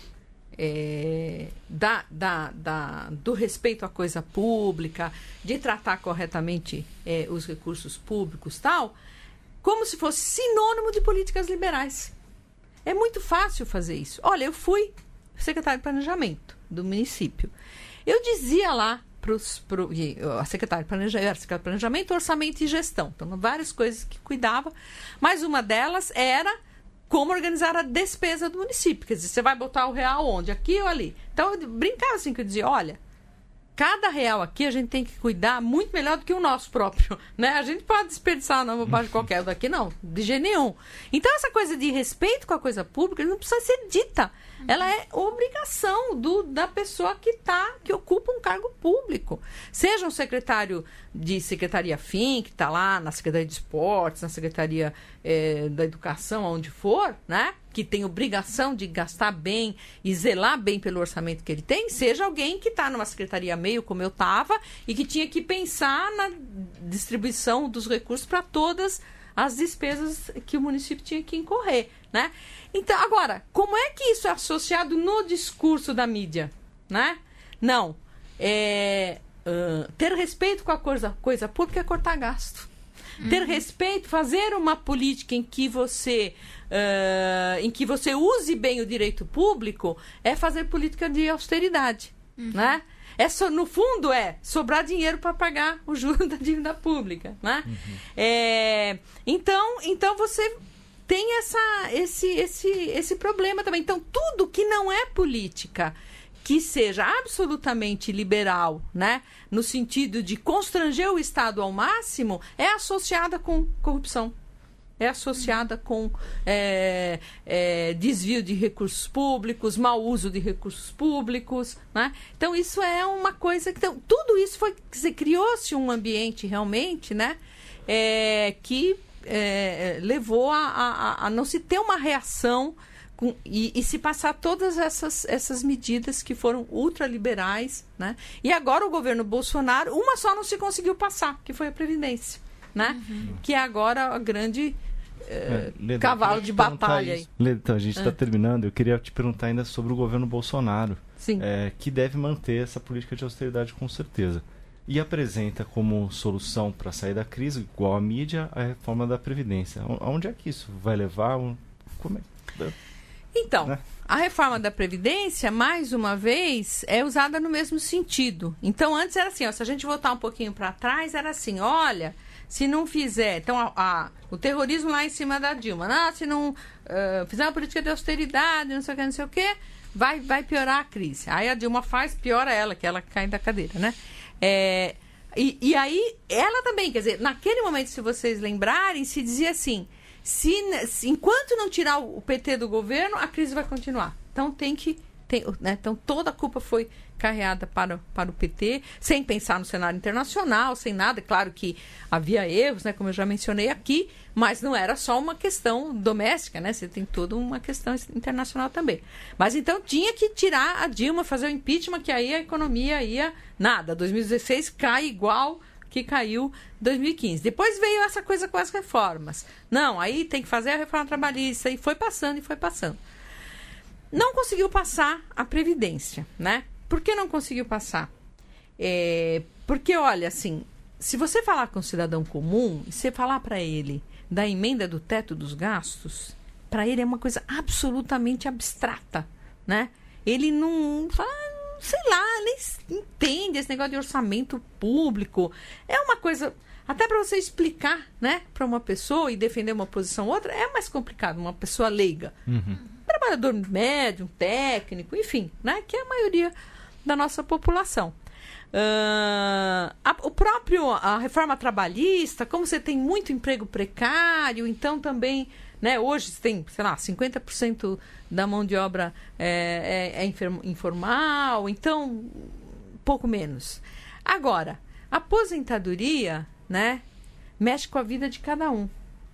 é, da, da, da, do respeito à coisa pública, de tratar corretamente é, os recursos públicos tal, como se fosse sinônimo de políticas liberais. É muito fácil fazer isso. Olha, eu fui secretário de planejamento do município. Eu dizia lá para pro, a secretária de planejamento, secretária de planejamento, orçamento e gestão. Então, várias coisas que cuidava, mas uma delas era como organizar a despesa do município. Quer dizer, você vai botar o real onde? Aqui ou ali? Então, eu brincava assim, que eu dizia, olha, cada real aqui a gente tem que cuidar muito melhor do que o nosso próprio, né? A gente pode desperdiçar na bobagem qualquer daqui, não, de jeito nenhum. Então, essa coisa de respeito com a coisa pública não precisa ser dita. Ela é obrigação do, da pessoa que tá, que ocupa um cargo público. Seja um secretário de secretaria FIM, que está lá na Secretaria de Esportes, na Secretaria eh, da Educação, onde for, né? Que tem obrigação de gastar bem e zelar bem pelo orçamento que ele tem, seja alguém que está numa secretaria meio, como eu estava, e que tinha que pensar na distribuição dos recursos para todas as despesas que o município tinha que incorrer, né? Então, agora, como é que isso é associado no discurso da mídia, né? Não. É, uh, ter respeito com a coisa, coisa pública é cortar gasto. Uhum. Ter respeito, fazer uma política em que você uh, em que você use bem o direito público é fazer política de austeridade, uhum. né? É só, no fundo é sobrar dinheiro para pagar o juro da dívida pública, né? Uhum. É, então, então você tem essa, esse, esse, esse problema também. Então, tudo que não é política, que seja absolutamente liberal, né, no sentido de constranger o Estado ao máximo, é associada com corrupção. É associada com é, é, desvio de recursos públicos, mau uso de recursos públicos. Né? Então, isso é uma coisa que. Então, tudo isso foi. Criou-se um ambiente realmente né, é, que é, levou a, a, a, não se ter uma reação com, e, e, se passar todas essas, essas medidas que foram ultraliberais. Né? E agora o governo Bolsonaro, uma só não se conseguiu passar, que foi a Previdência. Né? Uhum. Que é agora a grande é, Leda, cavalo de batalha. Aí.
Leda, então, a gente está é. terminando. Eu queria te perguntar ainda sobre o governo Bolsonaro, é, que deve manter essa política de austeridade com certeza e apresenta como solução para sair da crise, igual a mídia, a reforma da Previdência. Aonde é que isso vai levar? Como
é? Então, né? a reforma da Previdência, mais uma vez, é usada no mesmo sentido. Então, antes era assim, ó, se a gente voltar um pouquinho para trás, era assim, olha, se não fizer, então a, a, o terrorismo lá em cima da Dilma, não, se não uh, fizer uma política de austeridade, não sei o que, não sei o que, vai, vai piorar a crise. Aí a Dilma faz, piora ela, que ela cai da cadeira, né? É, e, e aí, ela também, quer dizer, naquele momento, se vocês lembrarem, se dizia assim: se, enquanto não tirar o PT do governo, a crise vai continuar. Então tem que. Tem, né, então toda a culpa foi carreada para, para o PT, sem pensar no cenário internacional, sem nada. Claro que havia erros, né, como eu já mencionei aqui, mas não era só uma questão doméstica, né? Você tem toda uma questão internacional também. Mas então tinha que tirar a Dilma, fazer o impeachment, que aí a economia ia nada. 2016 cai igual que caiu 2015. Depois veio essa coisa com as reformas. Não, aí tem que fazer a reforma trabalhista e foi passando e foi passando. Não conseguiu passar a previdência, né? Por que não conseguiu passar? É, porque, olha, assim, se você falar com um cidadão comum, você falar para ele da emenda do teto dos gastos, para ele é uma coisa absolutamente abstrata, né? Ele não sei lá, nem entende esse negócio de orçamento público. É uma coisa até para você explicar, né, para uma pessoa e defender uma posição ou outra, é mais complicado, uma pessoa leiga. Uhum. Trabalhador médio, um técnico, enfim, né, que é a maioria da nossa população. Uh, a, o próprio a reforma trabalhista, como você tem muito emprego precário, então também, né, hoje você tem, sei lá, 50% da mão de obra é, é, é informal, então pouco menos. Agora, a aposentadoria, né, mexe com a vida de cada um.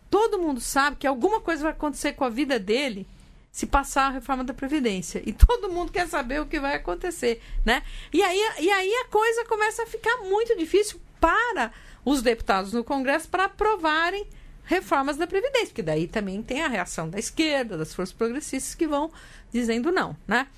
Todo mundo sabe que alguma coisa vai acontecer com a vida dele se passar a reforma da Previdência. E todo mundo quer saber o que vai acontecer, né? E aí, e aí a coisa começa a ficar muito difícil para os deputados no Congresso para aprovarem reformas da Previdência, porque daí também tem a reação da esquerda, das forças progressistas que vão dizendo não, né?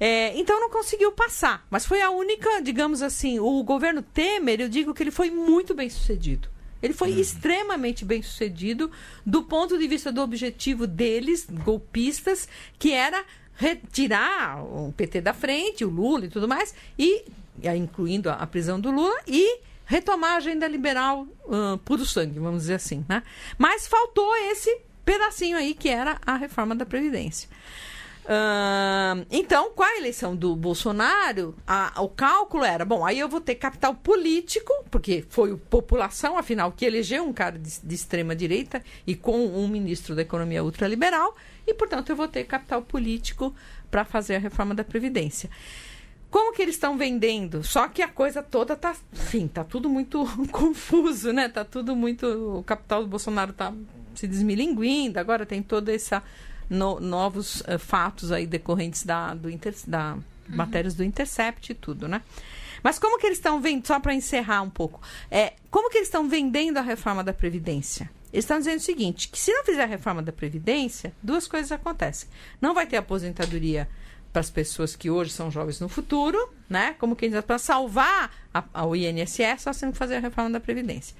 É, então não conseguiu passar, mas foi a única, digamos assim, o governo Temer, eu digo que ele foi muito bem sucedido. Ele foi uhum. extremamente bem sucedido do ponto de vista do objetivo deles, golpistas, que era retirar o PT da frente, o Lula e tudo mais, e incluindo a, prisão do Lula, e retomar a agenda liberal uh, puro sangue, vamos dizer assim. Né? Mas faltou esse pedacinho aí que era a reforma da Previdência. Então, com a eleição do Bolsonaro, a, o cálculo era: bom, aí eu vou ter capital político, porque foi a população, afinal, que elegeu um cara de, de extrema-direita e com um ministro da economia ultraliberal, e, portanto, eu vou ter capital político para fazer a reforma da Previdência. Como que eles estão vendendo? Só que a coisa toda tá, enfim, tá tudo muito confuso, né? Tá tudo muito, o capital do Bolsonaro tá se desmilinguindo, agora tem toda essa no, novos uh, fatos aí decorrentes da, do inter, da uhum. matérias do Intercept e tudo, né? Mas como que eles estão vendo, só para encerrar um pouco, é, como que eles estão vendendo a reforma da Previdência? Eles estão dizendo o seguinte, que se não fizer a reforma da Previdência, duas coisas acontecem. Não vai ter aposentadoria para as pessoas que hoje são jovens no futuro, né? Como que para salvar a, a, o INSS, só tem que fazer a reforma da Previdência.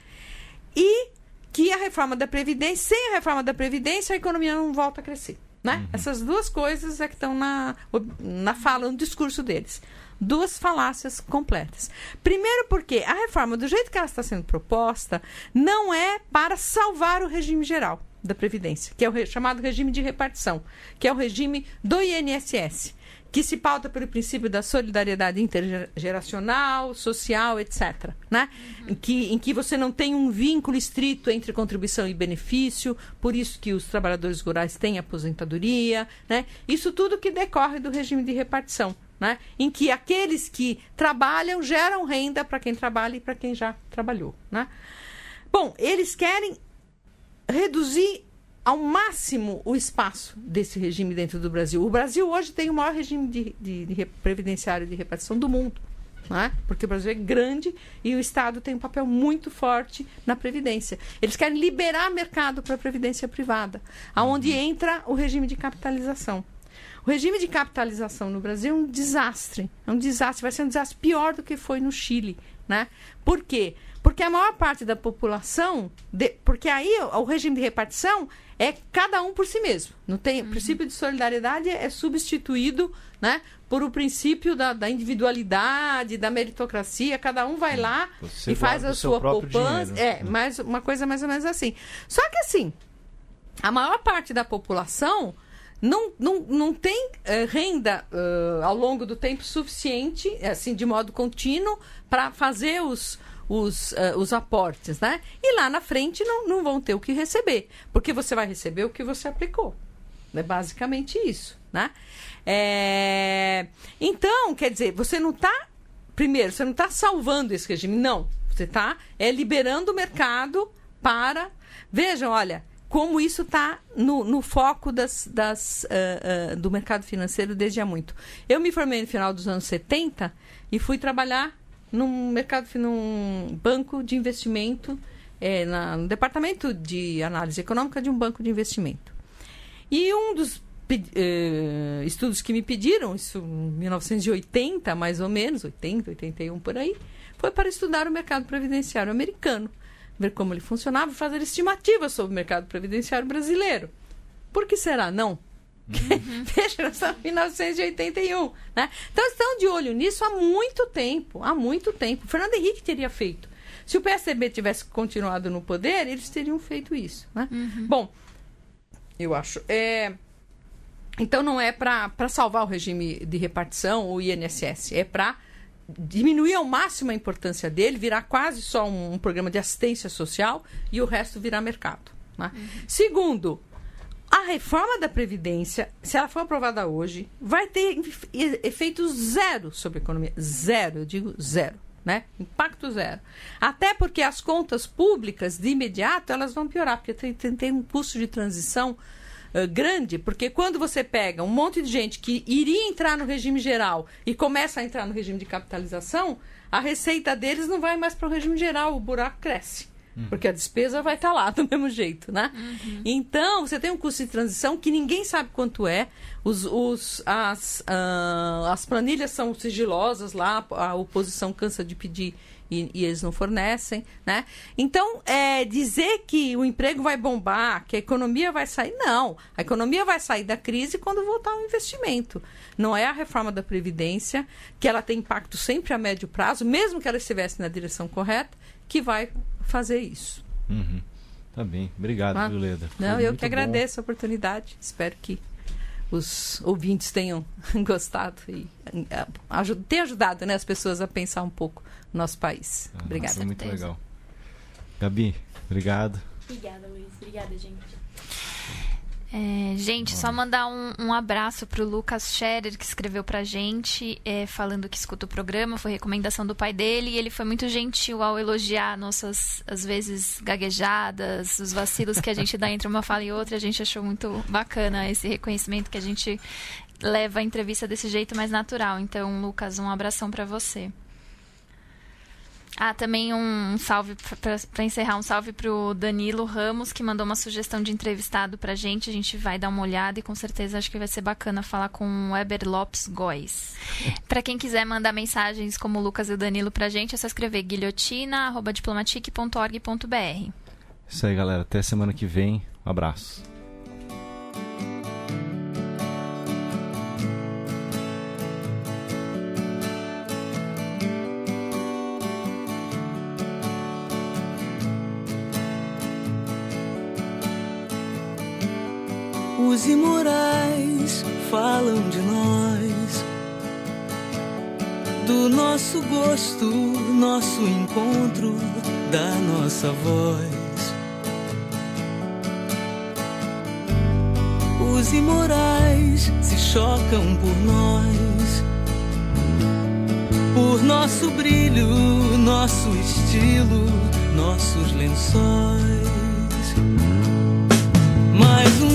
E que a reforma da Previdência, sem a reforma da Previdência, a economia não volta a crescer. Né? Uhum. Essas duas coisas é que estão na, na fala, no discurso deles. Duas falácias completas. Primeiro, porque a reforma, do jeito que ela está sendo proposta, não é para salvar o regime geral da Previdência, que é o chamado regime de repartição, que é o regime do INSS que se pauta pelo princípio da solidariedade intergeracional, social, etc. Né? Em, que, em que você não tem um vínculo estrito entre contribuição e benefício, por isso que os trabalhadores rurais têm aposentadoria. Né? Isso tudo que decorre do regime de repartição. Né? Em que aqueles que trabalham geram renda para quem trabalha e para quem já trabalhou. Né? Bom, eles querem reduzir ao máximo o espaço desse regime dentro do Brasil. O Brasil hoje tem o maior regime de, de, de previdenciário de repartição do mundo. É? Porque o Brasil é grande e o Estado tem um papel muito forte na Previdência. Eles querem liberar mercado para a Previdência privada, aonde uhum. entra o regime de capitalização. O regime de capitalização no Brasil é um desastre. É um desastre, vai ser um desastre pior do que foi no Chile. Né? Por quê? Porque a maior parte da população. De, porque aí o, o regime de repartição é cada um por si mesmo. Não tem, uhum. O princípio de solidariedade é substituído né, por o princípio da, da individualidade, da meritocracia. Cada um vai lá Você e faz a sua poupança. É, uhum. mais, uma coisa mais ou menos assim. Só que assim, a maior parte da população não, não, não tem uh, renda uh, ao longo do tempo suficiente, assim, de modo contínuo, para fazer os, os, uh, os aportes, né? E lá na frente não, não vão ter o que receber, porque você vai receber o que você aplicou. É basicamente isso, né? É... Então, quer dizer, você não está... Primeiro, você não está salvando esse regime, não. Você está é, liberando o mercado para... Vejam, olha, como isso está no, no, foco das, das, uh, uh, do mercado financeiro desde há muito. Eu me formei no final dos anos 70 e fui trabalhar num mercado, num banco de investimento, é, na, no departamento de análise econômica de um banco de investimento. E um dos eh, estudos que me pediram, isso em 1980, mais ou menos, 80, 81 por aí, foi para estudar o mercado previdenciário americano, ver como ele funcionava e fazer estimativas sobre o mercado previdenciário brasileiro. Por que será não? Uhum. Veja, nós estamos em 1981. Né? Então, estão de olho nisso há muito tempo. Há muito tempo. O Fernando Henrique teria feito. Se o PSDB tivesse continuado no poder, eles teriam feito isso. Né? Uhum. Bom, eu acho. É... Então, não é para salvar o regime de repartição, o INSS. É para diminuir ao máximo a importância dele, virar quase só um, um programa de assistência social e o resto virar mercado. Né? Uhum. Segundo, a reforma da Previdência, se ela for aprovada hoje, vai ter efeito zero sobre a economia. Zero, eu digo zero. Né? Impacto zero. Até porque as contas públicas, de imediato, elas vão piorar, porque tem, tem, tem um custo de transição uh, grande, porque quando você pega um monte de gente que iria entrar no regime geral e começa a entrar no regime de capitalização, a receita deles não vai mais para o regime geral, o buraco cresce. Uhum. Porque a despesa vai estar tá lá do mesmo jeito, né? Uhum. Então, você tem um custo de transição que ninguém sabe quanto é. Os, os, as, uh, as planilhas são sigilosas lá, a oposição cansa de pedir e, e, eles não fornecem, né? Então, é, dizer que o emprego vai bombar, que a economia vai sair, não. A economia vai sair da crise quando voltar o investimento. Não é a reforma da Previdência, que ela tem impacto sempre a médio prazo, mesmo que ela estivesse na direção correta, que vai fazer isso.
Uhum. Tá bem. Obrigado, ah,
Leda. Não, eu que agradeço bom. a oportunidade. Espero que os ouvintes tenham gostado e uh, tenham ajudado né, as pessoas a pensar um pouco no nosso país.
Ah,
Obrigada.
Foi muito legal. Gabi, obrigado.
Obrigada, Luiz. Obrigada, gente.
É, gente, só mandar um, um abraço pro Lucas Scherer, que escreveu pra gente, é, falando que escuta o programa, foi recomendação do pai dele, e ele foi muito gentil ao elogiar nossas, às vezes, gaguejadas, os vacilos que a gente dá entre uma fala e outra. A gente achou muito bacana esse reconhecimento que a gente leva a entrevista desse jeito mais natural. Então, Lucas, um abração para você. Ah, também um salve para encerrar, um salve pro Danilo Ramos, que mandou uma sugestão de entrevistado pra gente. A gente vai dar uma olhada e com certeza acho que vai ser bacana falar com o Weber Lopes Góes. para quem quiser mandar mensagens como o Lucas e o Danilo pra gente, é só escrever guilhotina.diplomatic.org.br.
Isso aí, galera. Até semana que vem. Um abraço.
Os imorais falam de nós, do nosso gosto, nosso encontro, da nossa voz. Os imorais se chocam por nós, por nosso brilho, nosso estilo, nossos lençóis. Mais um